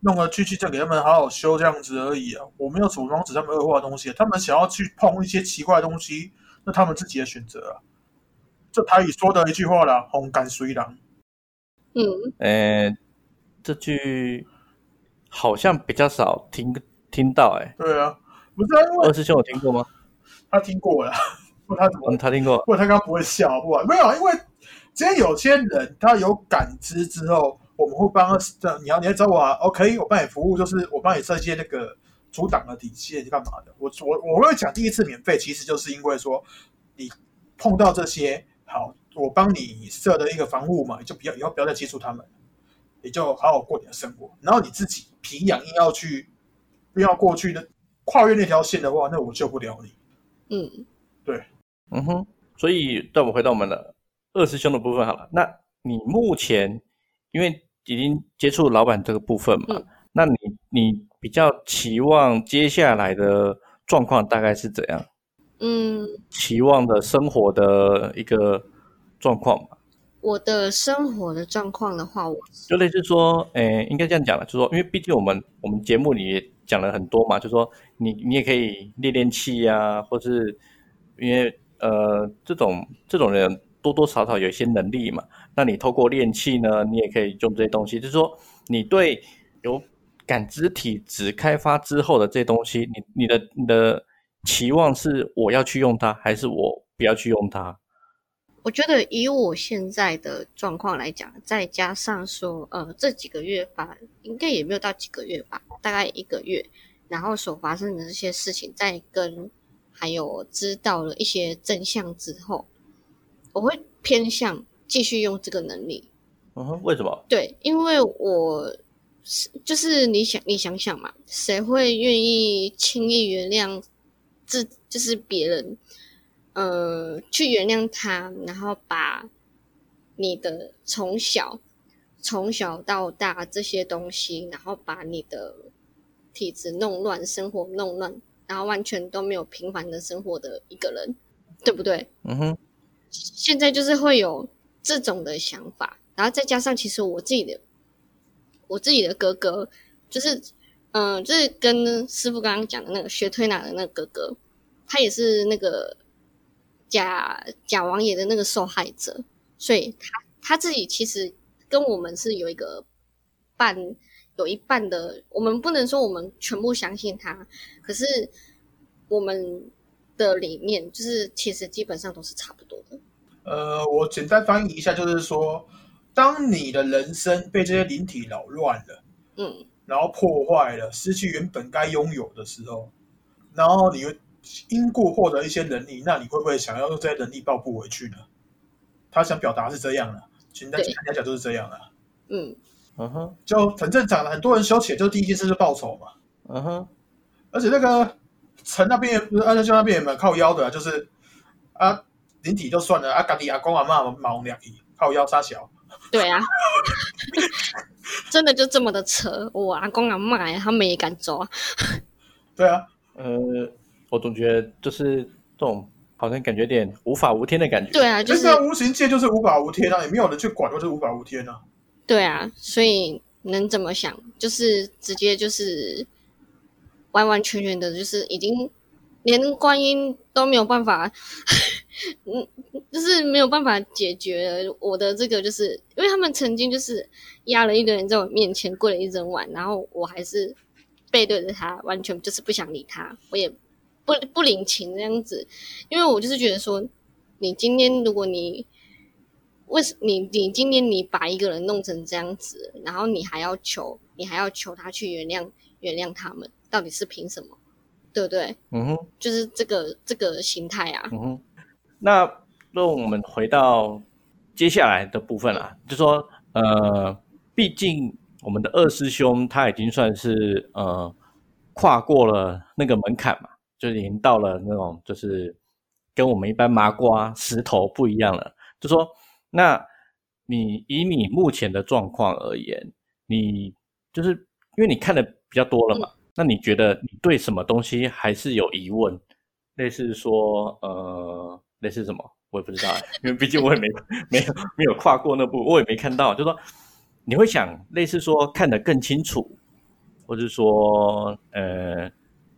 弄个机器再给他们好好修这样子而已啊。我没有什么防止他们恶化的东西，他们想要去碰一些奇怪的东西，那他们自己的选择啊。这台语说的一句话啦，“红干水狼嗯，呃，这句好像比较少听听到、欸，”。对啊，不是啊，因为二师兄有听过吗？他听过了，不然他怎么嗯，他听过。不然他刚刚不会笑，不好？没有，因为今天有些人他有感知之后，我们会帮他，这你要你要找我啊，OK，我帮你服务，就是我帮你设一些那个阻挡的底线，干嘛的？我我我会讲第一次免费，其实就是因为说你碰到这些，好，我帮你设的一个防护嘛，你就不要以后不要再接触他们，你就好好过你的生活。然后你自己皮痒硬要去，硬要过去的跨越那条线的话，那我救不了你。嗯，对嗯哼，所以让我们回到我们的二师兄的部分好了。那你目前因为已经接触老板这个部分嘛，嗯那你你比较期望接下来的状况大概是怎样？嗯，期望的生活的一个状况吧？我的生活的状况的话，我就类似说，诶，应该这样讲了，就是说，因为毕竟我们我们节目里讲了很多嘛，就是说你你也可以练练气呀、或是因为呃这种这种人多多少少有一些能力嘛，那你透过练气呢，你也可以用这些东西，就是说你对有感知体质开发之后的这些东西，你你的你的期望是我要去用它，还是我不要去用它？我觉得以我现在的状况来讲，再加上说，呃，这几个月吧，应该也没有到几个月吧，大概一个月，然后所发生的这些事情，再跟还有知道了一些真相之后，我会偏向继续用这个能力。嗯哼，为什么？对，因为我是就是你想你想想嘛，谁会愿意轻易原谅自就是别人，呃，去原谅他，然后把你的从小从小到大这些东西，然后把你的体质弄乱，生活弄乱，然后完全都没有平凡的生活的一个人，对不对？嗯哼，现在就是会有这种的想法，然后再加上其实我自己的我自己的哥哥，就是嗯、呃就是跟师傅刚刚讲的那个学推拿的那个哥哥，他也是那个假假王爷的那个受害者，所以他他自己其实跟我们是有一个半有一半的，我们不能说我们全部相信他，可是我们的理念就是其实基本上都是差不多的。呃，我简单翻译一下，就是说，当你的人生被这些灵体扰乱了，嗯然后破坏了，失去原本该拥有的时候，然后你又因故获得一些能力，那你会不会想要用这些能力报复回去呢？他想表达是这样的，简单对简单来讲就是这样的，嗯嗯哼，就很正常的。很多人修起来，就第一件事就报仇嘛。嗯哼，而且那个城那边不是二师兄那边也蛮靠腰的啊、就是啊，灵体就算了，啊，家己阿公阿妈毛两去，靠腰杀小。对啊，真的就这么的扯，我阿公阿妈他们也敢抓。对啊，呃，我总觉得就是这种好像感觉有点无法无天的感觉。对啊，就就是是无形界就是无法无天啊，也没有人去管，就是无法无天啊。对啊，所以能怎么想，就是直接就是完完全全的，就是已经连观音都没有办法，嗯，就是没有办法解决我的这个，就是因为他们曾经就是压了一个人在我面前跪了一整晚，然后我还是背对着他，完全就是不想理他，我也不不领情这样子，因为我就是觉得说，你今天如果你为什你你今天你把一个人弄成这样子，然后你还要求你还要求他去原谅原谅他们，到底是凭什么？对不对？嗯哼，就是这个这个心态啊。嗯哼。那那我们回到接下来的部分啦，就说呃，毕竟我们的二师兄他已经算是呃跨过了那个门槛嘛，就已经到了那种就是跟我们一般麻瓜石头不一样了。就说那你以你目前的状况而言，你就是因为你看的比较多了嘛，那你觉得你对什么东西还是有疑问？类似说呃。类似什么，我也不知道哎，因为毕竟我也没没有没有跨过那步，我也没看到。就说你会想类似说看得更清楚，或是说呃，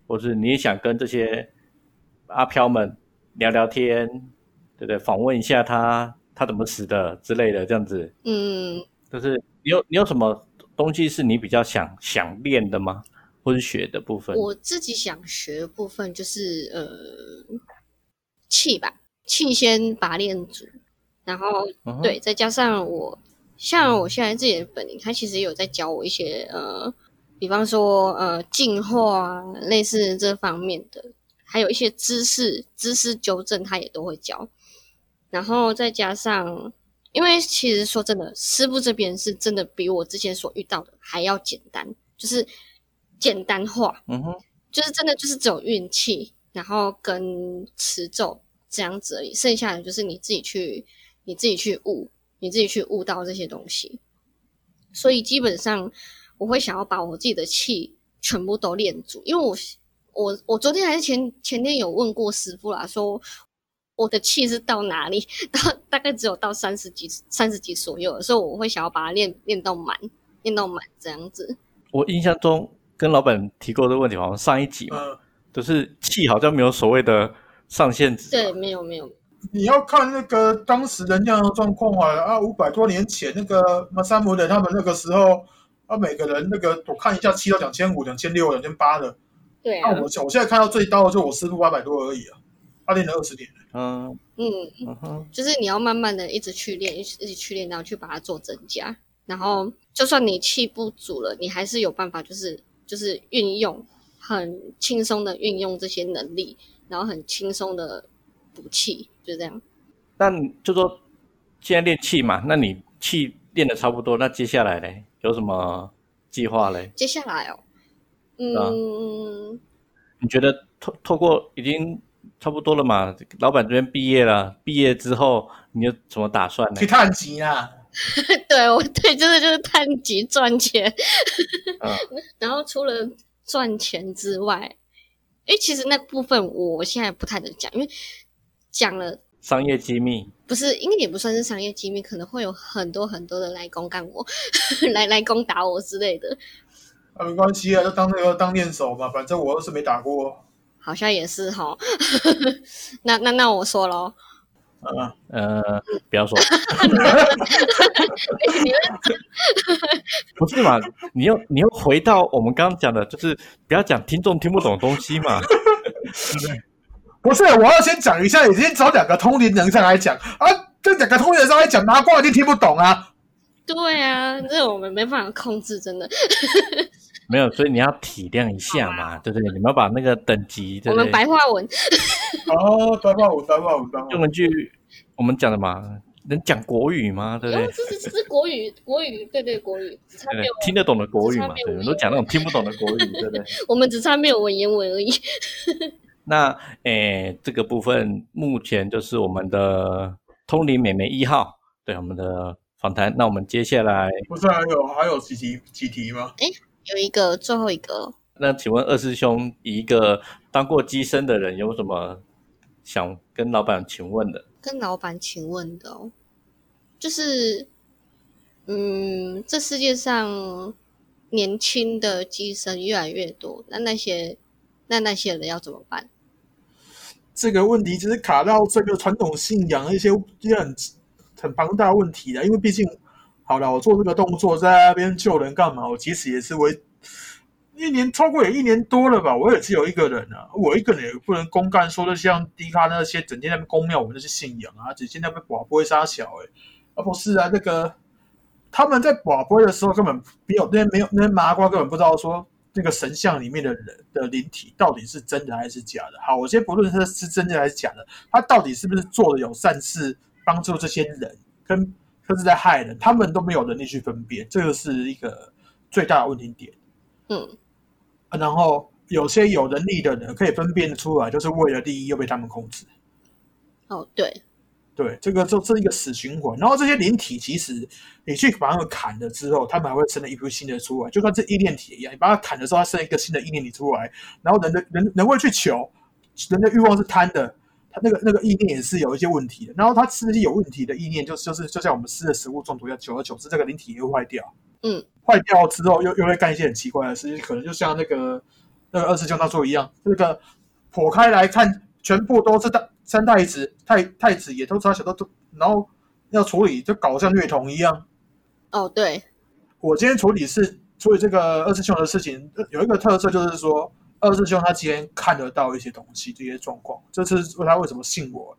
或是你也想跟这些阿飘们聊聊天，对不对？访问一下他，他怎么死的之类的，这样子。嗯，就是你有你有什么东西是你比较想想练的吗？或者学的部分？我自己想学的部分就是呃气吧。气先把练组，然后对，再加上我，像我现在自己的本领，他其实也有在教我一些呃，比方说呃进化类似这方面的，还有一些知识知识纠正，他也都会教。然后再加上，因为其实说真的，师傅这边是真的比我之前所遇到的还要简单，就是简单化，嗯哼，就是真的就是只有运气，然后跟持咒。这样子而已，剩下的就是你自己去，你自己去悟，你自己去悟到这些东西。所以基本上，我会想要把我自己的气全部都练足，因为我我我昨天还是前前天有问过师傅啦，说我的气是到哪里？到大概只有到三十几三十几左右，所以我会想要把它练练到满，练到满这样子。我印象中跟老板提过的问题，好像上一集嘛，就是气好像没有所谓的。上限值对，没有没有。你要看那个当时人家的状况啊啊，五百多年前那个马三姆的他们那个时候啊，每个人那个我看一下，七到两千五、两千六、两千八的。对。那我我现在看到最高的就我师傅八百多而已啊，他练了二十年。嗯嗯嗯，就是你要慢慢的一直去练，一直一直去练，然后去把它做增加。然后就算你气不足了，你还是有办法，就是就是运用很轻松的运用这些能力。然后很轻松的补气，就这样。那就说现在练气嘛，那你气练的差不多，那接下来嘞有什么计划嘞？接下来哦，嗯，你觉得透透过已经差不多了嘛？老板这边毕业了，毕业之后你有什么打算呢？去探级啊？对，我对，真的就是探级赚钱。嗯，然后除了赚钱之外。哎，其实那部分我现在不太能讲，因为讲了商业机密，不是，应该也不算是商业机密，可能会有很多很多的来攻干我，来来攻打我之类的。啊，没关系啊，就当那个当练手嘛，反正我又是没打过。好像也是哈，那那那我说喽。呃呃，不要说，不是嘛？你又你又回到我们刚刚讲的，就是不要讲听众听不懂的东西嘛。不是，我要先讲一下，已经找两个通灵人上来讲啊，这两个通灵人上来讲，麻瓜一定听不懂啊。对啊，这我们没办法控制，真的。没有，所以你要体谅一下嘛，对不对？你们要把那个等级，我们白话文。哦，白话文，白话文，用文句我们讲的嘛，能讲国语吗？对不对？这是是国语，国语，对对，国语只差，听得懂的国语嘛？对，都讲那种听不懂的国语，对不对？我们只差没有文言文而已。那诶，这个部分目前就是我们的通灵美眉一号，对我们的访谈。那我们接下来不是还有还有几题几题吗？有一个最后一个，那请问二师兄，一个当过机身的人，有什么想跟老板请问的？跟老板请问的哦，就是，嗯，这世界上年轻的机身越来越多，那那些那那些人要怎么办？这个问题只是卡到这个传统信仰一些一些很很庞大的问题的，因为毕竟好了，我做这个动作在那边救人干嘛？我其实也是为一年超过也一年多了吧，我也只有一个人啊，我一个人也不能公干说的像迪卡那些整天在那边公庙我们那些信仰啊，只天在被寡不会杀小哎、啊不是啊，那个他们在寡不会的时候根本没有那些没有那些麻瓜根本不知道说那个神像里面的人的灵体到底是真的还是假的。好，我先不论他是真的还是假的，他到底是不是做的有善事，帮助这些人，跟跟是在害人，他们都没有能力去分辨，这个是一个最大的问题点。嗯，啊然后有些有能力的人可以分辨得出来，就是为了利益又被他们控制。哦，对，对，这个就这是一个死循环。然后这些灵体，其实你去把它们砍了之后，他们还会生了一批新的出来，就跟这意念体一样，你把它砍的时候，它生一个新的意念体出来。然后人的人人会去求，人的欲望是贪的，他那个那个意念也是有一些问题的。然后他吃一些有问题的意念，就是就是就像我们吃的食物中毒一样，久而久之，这个灵体也会坏掉。嗯，坏掉之后又又会干一些很奇怪的事情，可能就像那个那个二师兄他说一样，这个剖开来看，全部都是大三太子、太太子也都他小都都，然后要处理就搞像虐童一样。哦，对，我今天处理是处理这个二师兄的事情，呃有一个特色就是说，二师兄他今天看得到一些东西，这些状况，这次问他为什么信我，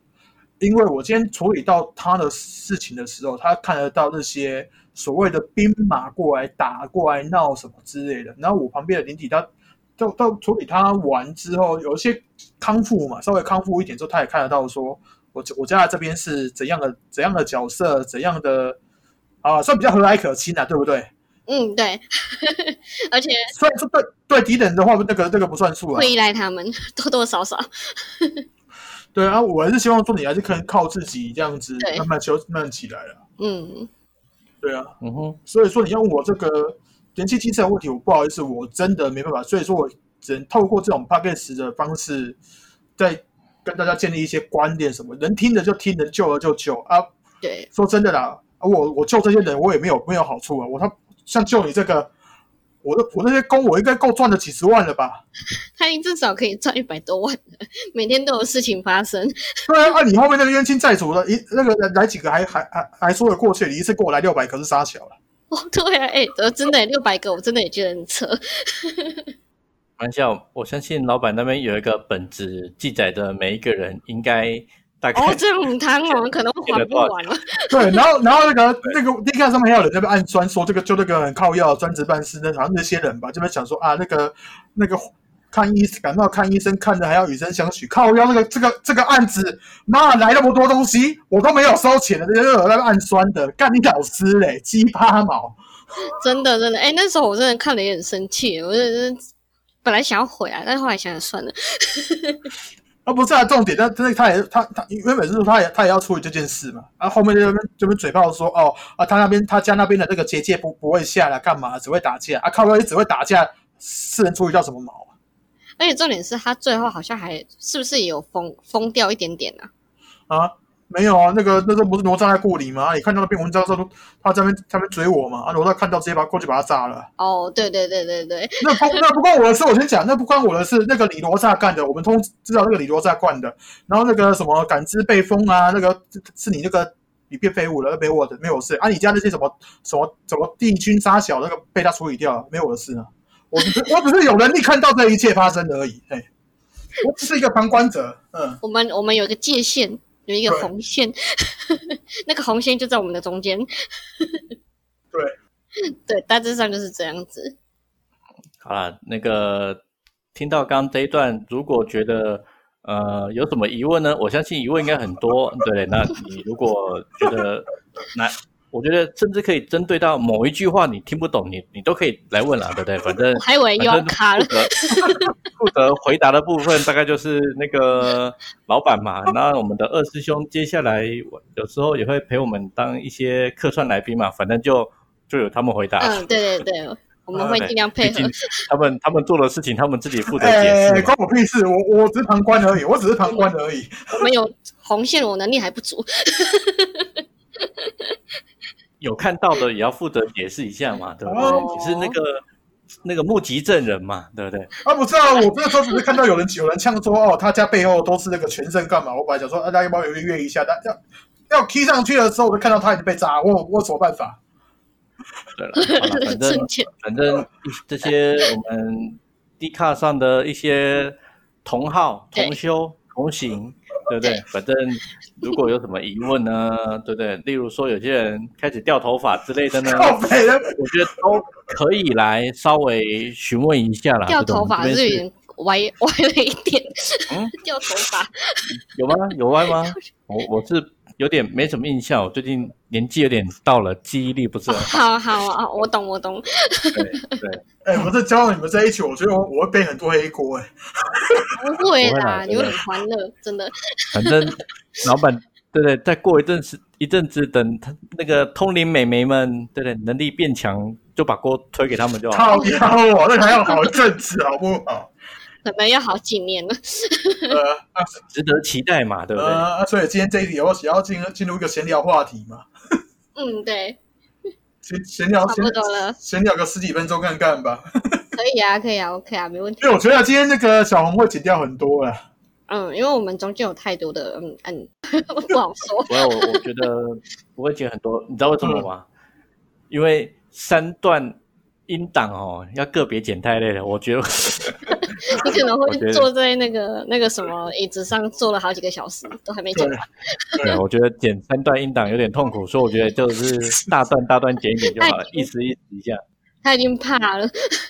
因为我今天处理到他的事情的时候，他看得到那些所谓的兵马过来打过来闹什么之类的，然后我旁边的灵体他。到到处理他完之后，有一些康复嘛，稍微康复一点之后，他也看得到说，我我家这边是怎样的怎样的角色，怎样的啊，算比较和蔼可亲啊，对不对？嗯，对，而且虽然说对对敌人的话，那个那个不算数啊会。依赖他们多多少少。对啊，我还是希望说你还是可以靠自己这样子慢慢修慢慢起来了。嗯，对啊，嗯哼，所以说你要问我这个人气精神的问题，我不好意思，我真的没办法。所以说我只能透过这种 p a c k a g e 的方式，在跟大家建立一些观点什么，能听的就听，能救的就救啊。对，说真的啦，啊我我救这些人，我也没有没有好处啊。我他像就你这个，我的我那些工，我应该够赚了几十万了吧？他至少可以赚一百多万的，每天都有事情发生。对啊，啊你后面那个冤亲债主的，一那个来几个还还还还说得过去，你一次给我来六百，可是杀小了。哦，对啊，哎、呃真的六百个，我真的也觉得很扯。开玩笑，我相信老板那边有一个本子记载的每一个人应该大概、哦，这种汤哦，可能 会还不完了。对，然后 然后那个那个 D 看上面还有人在那边暗酸说这个就那个很靠药专职办事那好像那些人吧，这边想说啊那个那个看医感冒看医生看的还要以身相许，靠药那个这个这个案子，妈来那么多东西我都没有收钱的，这些都有在那边暗酸的，干你老师嘞，鸡巴毛。真的真的，哎、那时候我真的看了也很生气，我真的本来想要回来，但是后来想想算了。啊，不是啊，重点，但但是他也他他原本是说他也他也要处理这件事嘛，啊，后面就边这边嘴炮说哦啊，他那边他家那边的那个结界不不会下来干嘛，只会打架啊，靠腰也只会打架，是能处理到什么毛啊？而且重点是他最后好像还是不是也有疯疯掉一点点啊？啊，没有啊，那个那时候不是哪吒在故里吗？啊你看到那篇文章的时候，他在那边在那边追我嘛，啊，哪吒看到直接把过去把他炸了。哦，对对对对对，那不那不关我的事，我先讲，那不关我的事，那个李罗刹干的，我们通知道那个李罗刹干的，然后那个什么感知被封啊，那个是是你那个你变废物了，没我的没我的事。啊，你家那些什么什么什么帝君杀小那个被他处理掉了，没我的事啊，我只是我只是有能力看到这一切发生而已，嘿，我只是一个旁观者，嗯，我们我们有一个界限，有一个红线，那个红线就在我们的中间。对 对，大致上就是这样子。好了，那个听到刚刚这一段，如果觉得呃有什么疑问呢？我相信疑问应该很多。对，那你如果觉得哪我觉得甚至可以针对到某一句话你听不懂，你你都可以来问了，对不对？反正我还以为又要卡了负。责负责回答的部分大概就是那个老板嘛。那我们的二师兄接下来有时候也会陪我们当一些客串来宾嘛，反正就就有他们回答。嗯，对对对，我们会尽量配合毕竟。他们他们做的事情，他们自己负责解哎、释嘛。关我屁事！我我只是旁观而已，我只是旁观而已。我们有红线，我能力还不足。有看到的也要负责解释一下嘛，对不对？哦你是那个那个目击证人嘛，对不对？啊，不是啊，我那时候只是看到有人有人呛说，哦，他家背后都是那个全身干嘛？我本来想说，啊，大家要不要有约一下？但要要 key 上去的时候，我就看到他已经被扎，我我有什么办法？对了，好了，反正反正这些我们 D 卡上的一些同号、同修、同行，对不对？反正如果有什么疑问呢，对不对？例如说有些人开始掉头发之类的呢，我觉得都可以来稍微询问一下啦。掉头发是有点歪歪了一点，嗯 掉头发。有吗？有歪吗？我我是有点没什么印象，我最近年纪有点到了，记忆力不是很好。好好啊，我懂我懂。对对，哎、我这交到你们在一起，我觉得我我会背很多黑锅哎、不会不会啦啦，你会很欢乐，真的。反正 老板对对，再过一阵子一阵子，等他那个通灵美眉们对对能力变强，就把锅推给他们就好了。靠腰哦，那还要好一阵子好不好？可能要好几年了。呃啊值得期待嘛，对不对？呃啊，所以今天这一题我想要进进入一个闲聊话题嘛？嗯，对，闲闲聊 差闲不多了，闲聊个十几分钟看看吧。可以啊，可以啊，OK 啊，没问题因。为我觉得今天那个小红会剪掉很多了。嗯，因为我们中间有太多的嗯嗯，不好说。不要，我我觉得不会剪很多，你知道为什么吗？因为三段音档哦，要个别剪太累了，我觉得 你可能会坐在那个那个什么椅子上坐了好几个小时，都还没剪完。对，我觉得剪三段音档有点痛苦，所以我觉得就是大段大段剪一剪就好了，意思意思一下。他已经怕了。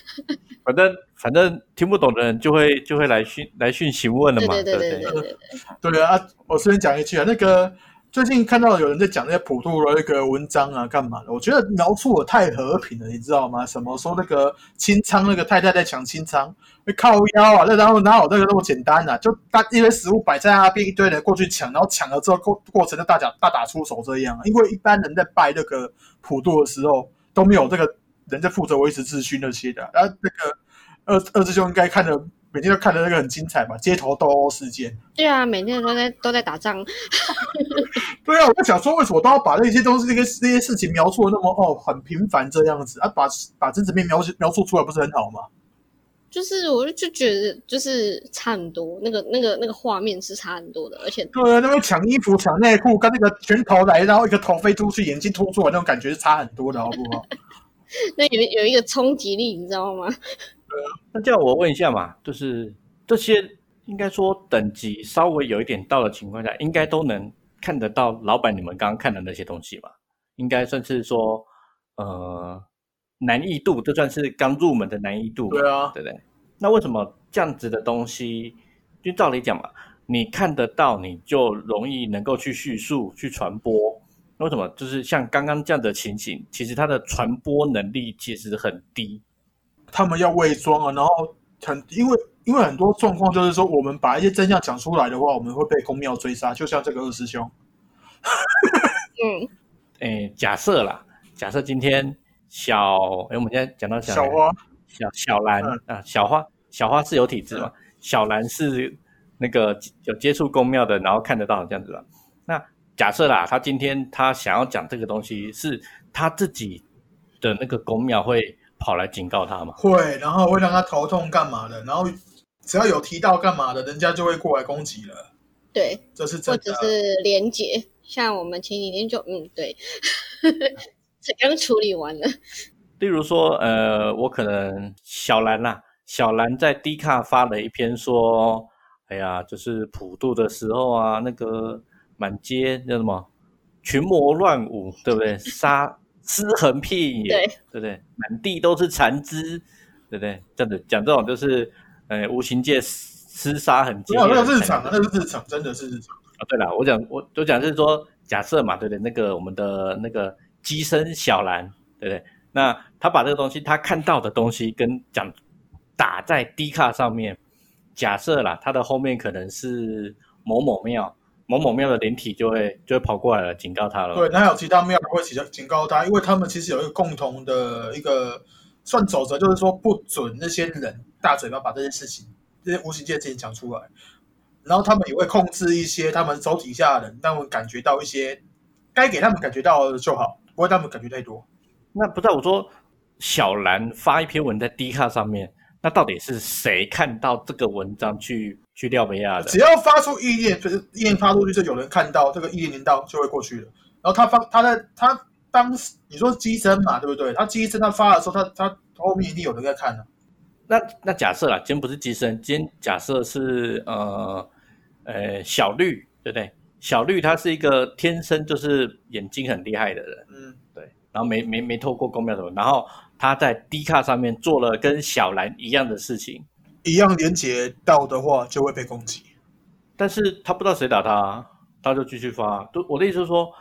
反正反正听不懂的人就会就会来讯来讯询问了嘛，对对对对对对。对啊，我顺便讲一句啊，那个最近看到有人在讲那些普渡的那个文章啊，干嘛的？我觉得描述的太和平了，你知道吗？什么说那个清仓那个太太在抢清仓，会靠腰啊，那然后哪有那个那么简单啊？就大一堆食物摆在那边，一堆人过去抢，然后抢了之后过过程就大打大打出手这样啊。因为一般人在拜那个普渡的时候都没有这个人在负责维持秩序那些的，然后那个二二师兄应该看的每天都看的那个很精彩嘛，街头斗殴事件。对啊，每天都在都在打仗。对啊，我在想说，为什么都要把那些东西、那个那些事情描述的那么哦很平凡这样子啊？把把真实面描述描述出来，不是很好吗？就是我就觉得就是差很多，那个那个那个画面是差很多的，而且对啊，那边抢衣服、抢内裤，跟那个拳头来，然后一个头飞出去，眼睛凸出来，那种感觉是差很多的，好不好？那有有一个冲击力，你知道吗？那这样我问一下嘛，就是这些应该说等级稍微有一点到的情况下，应该都能看得到老板你们刚刚看的那些东西吧？应该算是说呃难易度，这算是刚入门的难易度，对啊，对不对？那为什么这样子的东西，就照理讲嘛，你看得到，你就容易能够去叙述、去传播。那为什么就是像刚刚这样的情形，其实它的传播能力其实很低？他们要伪装啊，然后很因为因为很多状况就是说，我们把一些真相讲出来的话，我们会被公庙追杀，就像这个二师兄。嗯，诶，假设啦，假设今天小，诶，我们现在讲到小小花，小小兰、嗯啊，小花小花是有体质嘛？小兰是那个有接触公庙的，然后看得到这样子吧？那假设啦，他今天他想要讲这个东西，是他自己的那个公庙会跑来警告他吗？会，然后会让他头痛干嘛的，然后只要有提到干嘛的，人家就会过来攻击了，对，这是或真的。者是连结，像我们前几天就嗯对，才刚处理完了。例如说，呃，我可能小兰啦，小兰在 D 卡发了一篇说，哎呀，就是普渡的时候啊，那个满街叫什么群魔乱舞，对不对？杀尸横遍野，对对不对？满地都是残肢，对不对？这样子讲这种就是，呃，无形界厮杀很激烈。那个日常啊，那是日常，真的是日常。啊，对了，我讲我我讲的是说，假设嘛，对不对？那个我们的那个机身小蓝，对不对？那他把这个东西，他看到的东西跟讲打在 D 卡上面，假设啦，他的后面可能是某某庙，某某庙的灵体就会就会跑过来了，警告他了。对，那还有其他庙会警警告他，因为他们其实有一个共同的一个算守则，就是说不准那些人大嘴巴把这些事情、这些无形界的事情讲出来。然后他们也会控制一些他们手底下的人，让他们感觉到一些该给他们感觉到的就好，不会让他们感觉太多。那不在我说小兰发一篇文在 D 卡上面，那到底是谁看到这个文章去去廖维亚的？只要发出意念，就是意念发出去，就有人看到这个意念引导就会过去了。然后他发他在他当时你说机身嘛，对不对？他机身他发的时候，他他后面一定有人在看的、那那假设啦，今天不是机身，今天假设是呃呃小绿，对不对？小绿他是一个天生就是眼睛很厉害的人，嗯，对，然后没没没透过公庙什么，然后他在低卡上面做了跟小兰一样的事情，一样连接到的话就会被攻击。但是他不知道谁打他啊，他就继续发。就我的意思是说，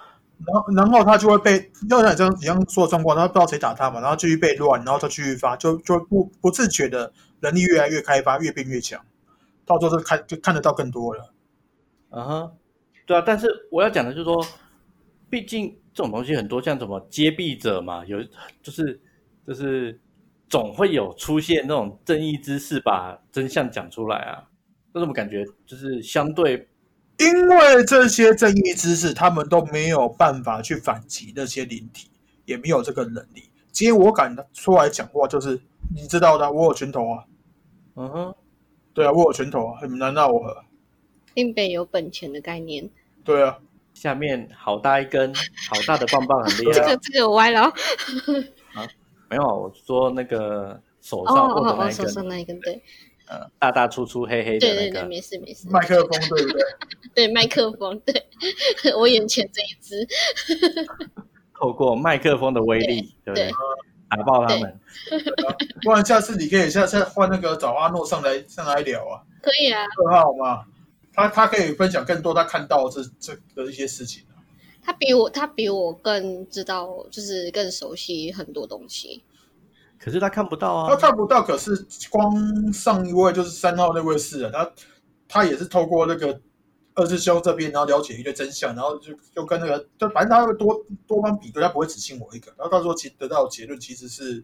然后，然后他就会被，要像你这样一样说的状况，他不知道谁打他嘛，然后继续被乱，然后他继续发，就就不不自觉的能力越来越开发，越变越强，到最后就看就看得到更多了。嗯哼，对啊，但是我要讲的就是说，毕竟这种东西很多，像什么接臂者嘛，有就是就是总会有出现那种正义之士把真相讲出来啊。那怎么感觉就是相对因为这些正义之士，他们都没有办法去反击那些灵体，也没有这个能力。今天我敢出来讲话，就是你知道的，我有拳头啊，嗯哼，对啊，我有拳头啊，很难闹我何。林北有本钱的概念，对啊，下面好大一根好大的棒棒很厉害 这个。这个我歪了哦。没有，我说那个手上握的那一手上根，那一根，对呃，大大粗粗黑黑的对对对，那个。没事没事。麦克风对不对？对麦克风，对 我眼前这一只，透过麦克风的威力，对不对对？打爆他们。不然下次你可以下次换那个找阿诺上来上来聊啊，可以啊。二号嘛，他他可以分享更多他看到这这的一些事情啊。他比我，他比我更知道，就是更熟悉很多东西。可是他看不到啊他啊。看不到，可是光上一位就是三号那位是啊，他他也是透过那个二师兄这边，然后了解一堆真相，然后就就跟那个，就反正他会多多方比对，他不会只信我一个，然后到时候其得到的结论其实是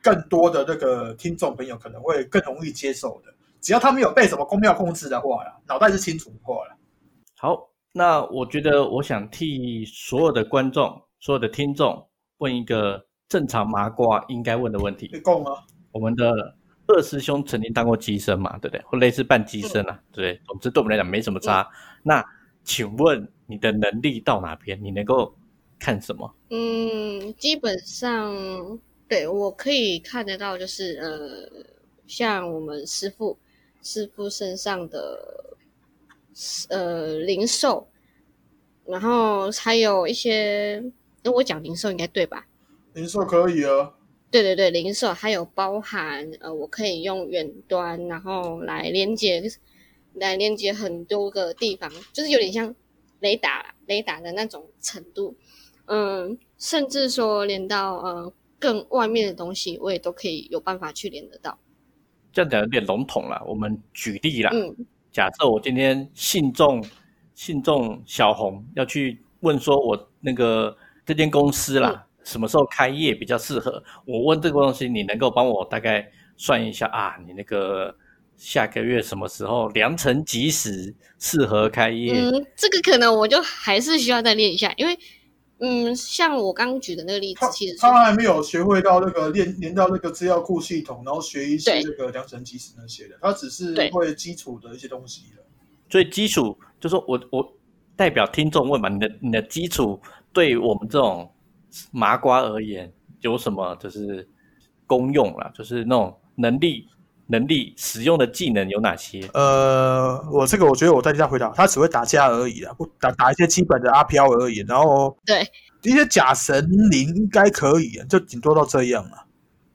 更多的那个听众朋友可能会更容易接受的，只要他没有被什么公庙控制的话啦，脑袋是清楚的话啦。好，那我觉得我想替所有的观众、所有的听众问一个正常麻瓜应该问的问题可以：供啊，我们的二师兄曾经当过机身嘛，对不对？或类似半机身啊，对不对？总之对我们来讲没什么差。那请问你的能力到哪边？你能够看什么？嗯，基本上对我可以看得到，就是呃，像我们师傅师傅身上的呃零售，然后还有一些，那我讲零售应该对吧？零售可以啊，对对对，零售还有包含呃，我可以用远端，然后来连接，来连接很多个地方，就是有点像雷达啦雷达的那种程度，嗯，甚至说连到呃更外面的东西，我也都可以有办法去连得到。这样讲有点笼统了。我们举例啦，嗯假设我今天信众信众小红要去问说，我那个这间公司啦，什么时候开业比较适合？我问这个东西，你能够帮我大概算一下啊？你那个下个月什么时候良辰吉时适合开业？嗯，这个可能我就还是需要再练一下，因为嗯，像我刚举的那个例子他，其实他还没有学会到那个连连到那个资料库系统，然后学一些对这个量程计时那些的，他只是会基础的一些东西的。所以基础就说我我代表听众问嘛，你的你的基础对我们这种麻瓜而言有什么就是功用啦？就是那种能力能力使用的技能有哪些？呃，我这个我觉得我在家回答，他只会打架而已啊，不打打一些基本的阿飘而已，然后对一些假神灵应该可以，就顶多到这样了。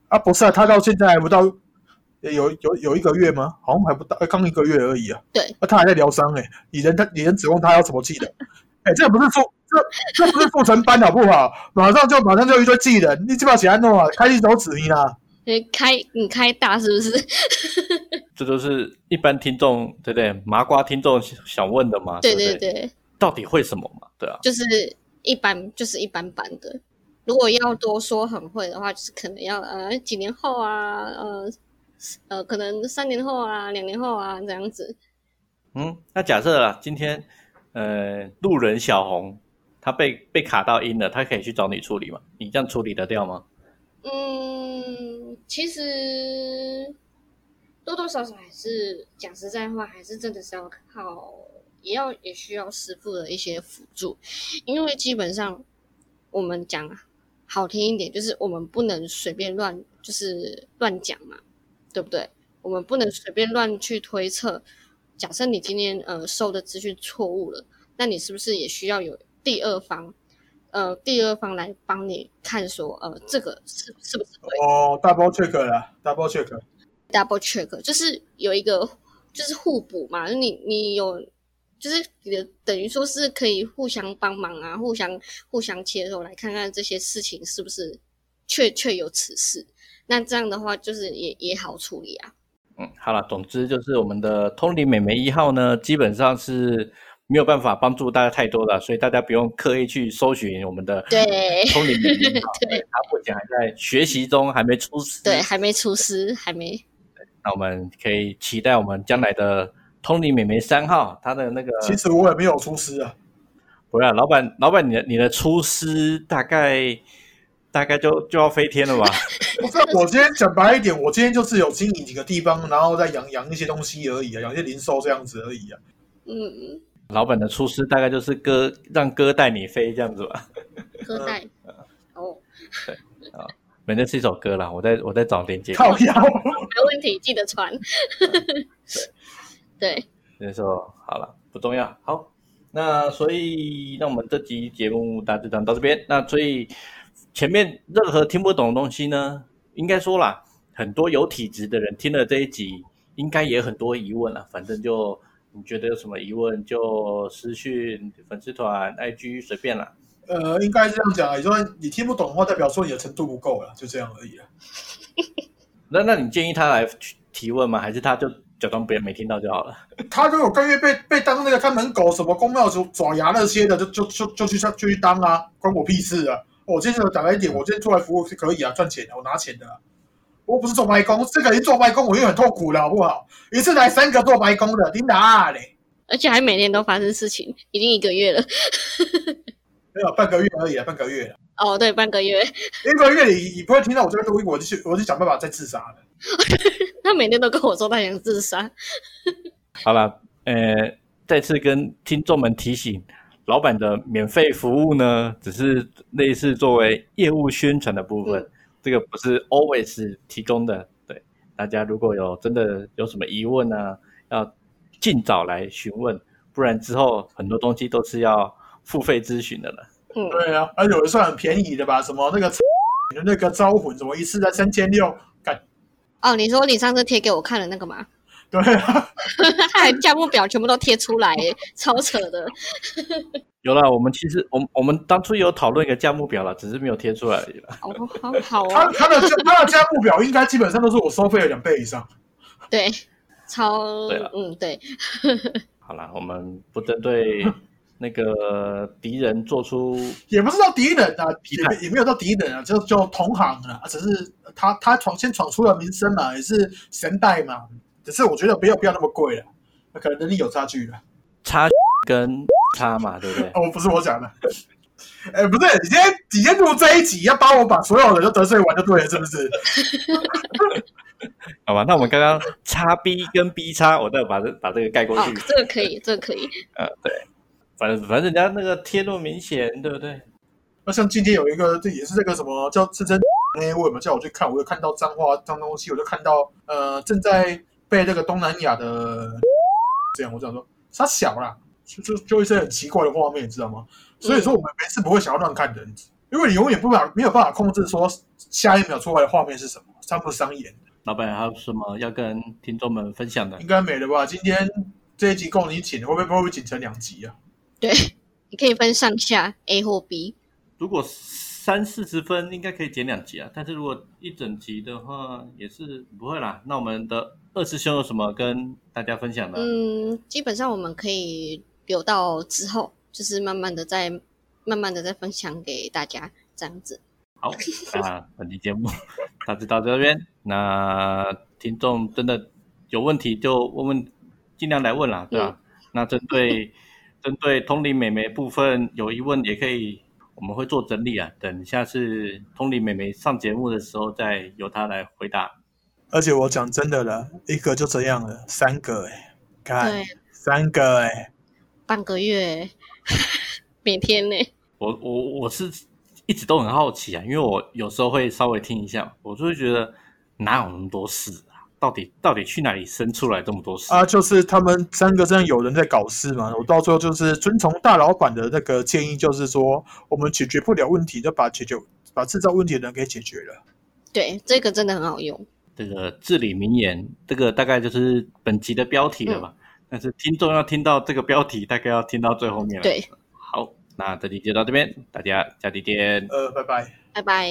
啊，不是啊，他到现在还不到，有有有一个月吗？好像还不到，刚一个月而已啊。对，那、他还在疗伤哎、你人他你人指望他要什么技能？哎、这个不是说这这不是速成班好不好？马上就马上就一堆技能，你基本上写安诺啊，开一手指你啦。你开你开大是不是？这都是一般听众对不对？麻瓜听众想问的嘛？对对对对，到底会什么嘛？对啊，就是一般就是一般般的。如果要多说很会的话，就是可能要呃几年后啊，呃呃可能三年后啊，两年后啊这样子。嗯，那假设啊，今天呃路人小红他被被卡到音了，他可以去找你处理吗？你这样处理得掉吗？嗯，其实多多少少还是讲实在话，还是真的是要靠，也要也需要师傅的一些辅助，因为基本上我们讲好听一点，就是我们不能随便乱，就是乱讲嘛，对不对？我们不能随便乱去推测。假设你今天呃收的资讯错误了，那你是不是也需要有第二方？呃，第二方来帮你看说，呃，这个是是不是对哦，double check 了，double check。double check，就是有一个就是互补嘛，就你你有就是你的等于说是可以互相帮忙啊，互相互相切磋来看看这些事情是不是确确有此事。那这样的话，就是也也好处理啊。嗯，好了，总之就是我们的通灵美眉一号呢，基本上是没有办法帮助大家太多了，所以大家不用刻意去搜寻我们的对通灵美眉一号，对它目前还在学习中，还没出师。对，还没出师，还没。那我们可以期待我们将来的通灵美眉三号，她的那个其实我也没有出师啊，不是老板，老板你的你的出师大概大概就就要飞天了吧？不是，我今天讲白一点，我今天就是有经营几个地方，然后再养养一些东西而已啊，养一些零售这样子而已啊。嗯，老板的出师大概就是哥让哥带你飞这样子吧？哥带。哦，对啊反正是一首歌啦，我在我在找链接。靠腰，没问题，记得传。对，那时候好了，不重要。好，那所以那我们这集节目大致讲到这边。那所以前面任何听不懂的东西呢，应该说啦，很多有体质的人听了这一集，应该也有很多疑问了。反正就你觉得有什么疑问，就私讯粉丝团、IG 随便啦。呃，应该是这样讲啊，你说你听不懂的话，代表说你的程度不够了，就这样而已啊。那那你建议他来提问吗？还是他就假装别人没听到就好了？他如果甘愿被被当那个看门狗，什么公庙爪爪牙那些的，就就就就去上就去当啊，关我屁事啊！我今天讲了一点，我今天出来服务是可以啊，赚钱的，我拿钱的啊、我不是做白工，这个人做白工，我又很痛苦了，好不好？一次来三个做白工的，你哪嘞？而且还每天都发生事情，已经一个月了。没有半个月而已啊，半个月了。哦，对，半个月。一个月里你不会听到我这边录音，我就去我就想办法再自杀的。他每天都跟我说他想自杀。好了，呃，再次跟听众们提醒，老板的免费服务呢，只是类似作为业务宣传的部分，嗯这个不是 always 提供的。对，大家如果有真的有什么疑问呢，要尽早来询问，不然之后很多东西都是要付费咨询的了。嗯，对啊，而有的算很便宜的吧？什么那个那个招魂，怎么一次才三千六，干哦，你说你上次贴给我看的那个吗？对啊，他 还价目表全部都贴出来，超扯的。有了，我们其实我们我们当初有讨论一个价目表了，只是没有贴出来而已了。哦，好好他啊，他的他的价目表应该基本上都是我收费的两倍以上。对，超对了嗯对，好了，我们不针对那个敌人做出也不是到敌人啊，也没也没有到敌人啊，就就同行啊，只是他他闯先闯出了名声嘛，也是神代嘛，只是我觉得不要不要那么贵了，可能能力有差距了。差跟他嘛，对不对？哦，不是我讲的，哎，不是，你今天你今天录这一集，要帮我把所有人都得罪完就对了，是不是？好吧，那我们刚刚叉 B 跟 B 叉，我再把这把这个盖过哦去。，这个可以，这个可以。呃，对，反正反正人家那个贴那么明显，对不对？那像今天有一个，这也是这个什么叫真真那位嘛，叫我去看，我有看到脏话脏东西，我就看到呃正在被这个东南亚的这样，我想说他小啦，就就就一些很奇怪的画面，你知道吗？所以说我们每次不会想要乱看人，因为你永远不法没有办法控制说下一秒出来的画面是什么，伤不伤眼，老板还有什么要跟听众们分享的应？该没了吧？今天这一集够你请，会不会会不会剪成两集啊？对，你可以分上下 A 或 B。如果三四十分应该可以剪两集啊，但是如果一整集的话也是不会啦。那我们的二师兄有什么跟大家分享的？嗯，基本上我们可以留到之后，就是慢慢的再慢慢的再分享给大家这样子。好，那本期节目 大致到这边。那听众真的有问题就问问，尽量来问啦，对吧？那针对针对通灵美眉部分有疑问也可以，我们会做整理啊。等下次通灵美眉上节目的时候，再由她来回答。而且我讲真的了，一个就这样了，三个哎，看，三个哎，半个月，每天呢。我我我是一直都很好奇啊，因为我有时候会稍微听一下，我就会觉得哪有那么多事啊？到底到底去哪里生出来这么多事？啊，就是他们三个这样有人在搞事嘛。我到最后就是遵从大老板的那个建议，就是说我们解决不了问题，就把解决把制造问题的人给解决了。对，这个真的很好用。这个至理名言，这个大概就是本集的标题了吧？但是听众要听到这个标题，大概要听到最后面了。对，好，那这集就到这边，大家下期见。呃，拜拜。拜拜。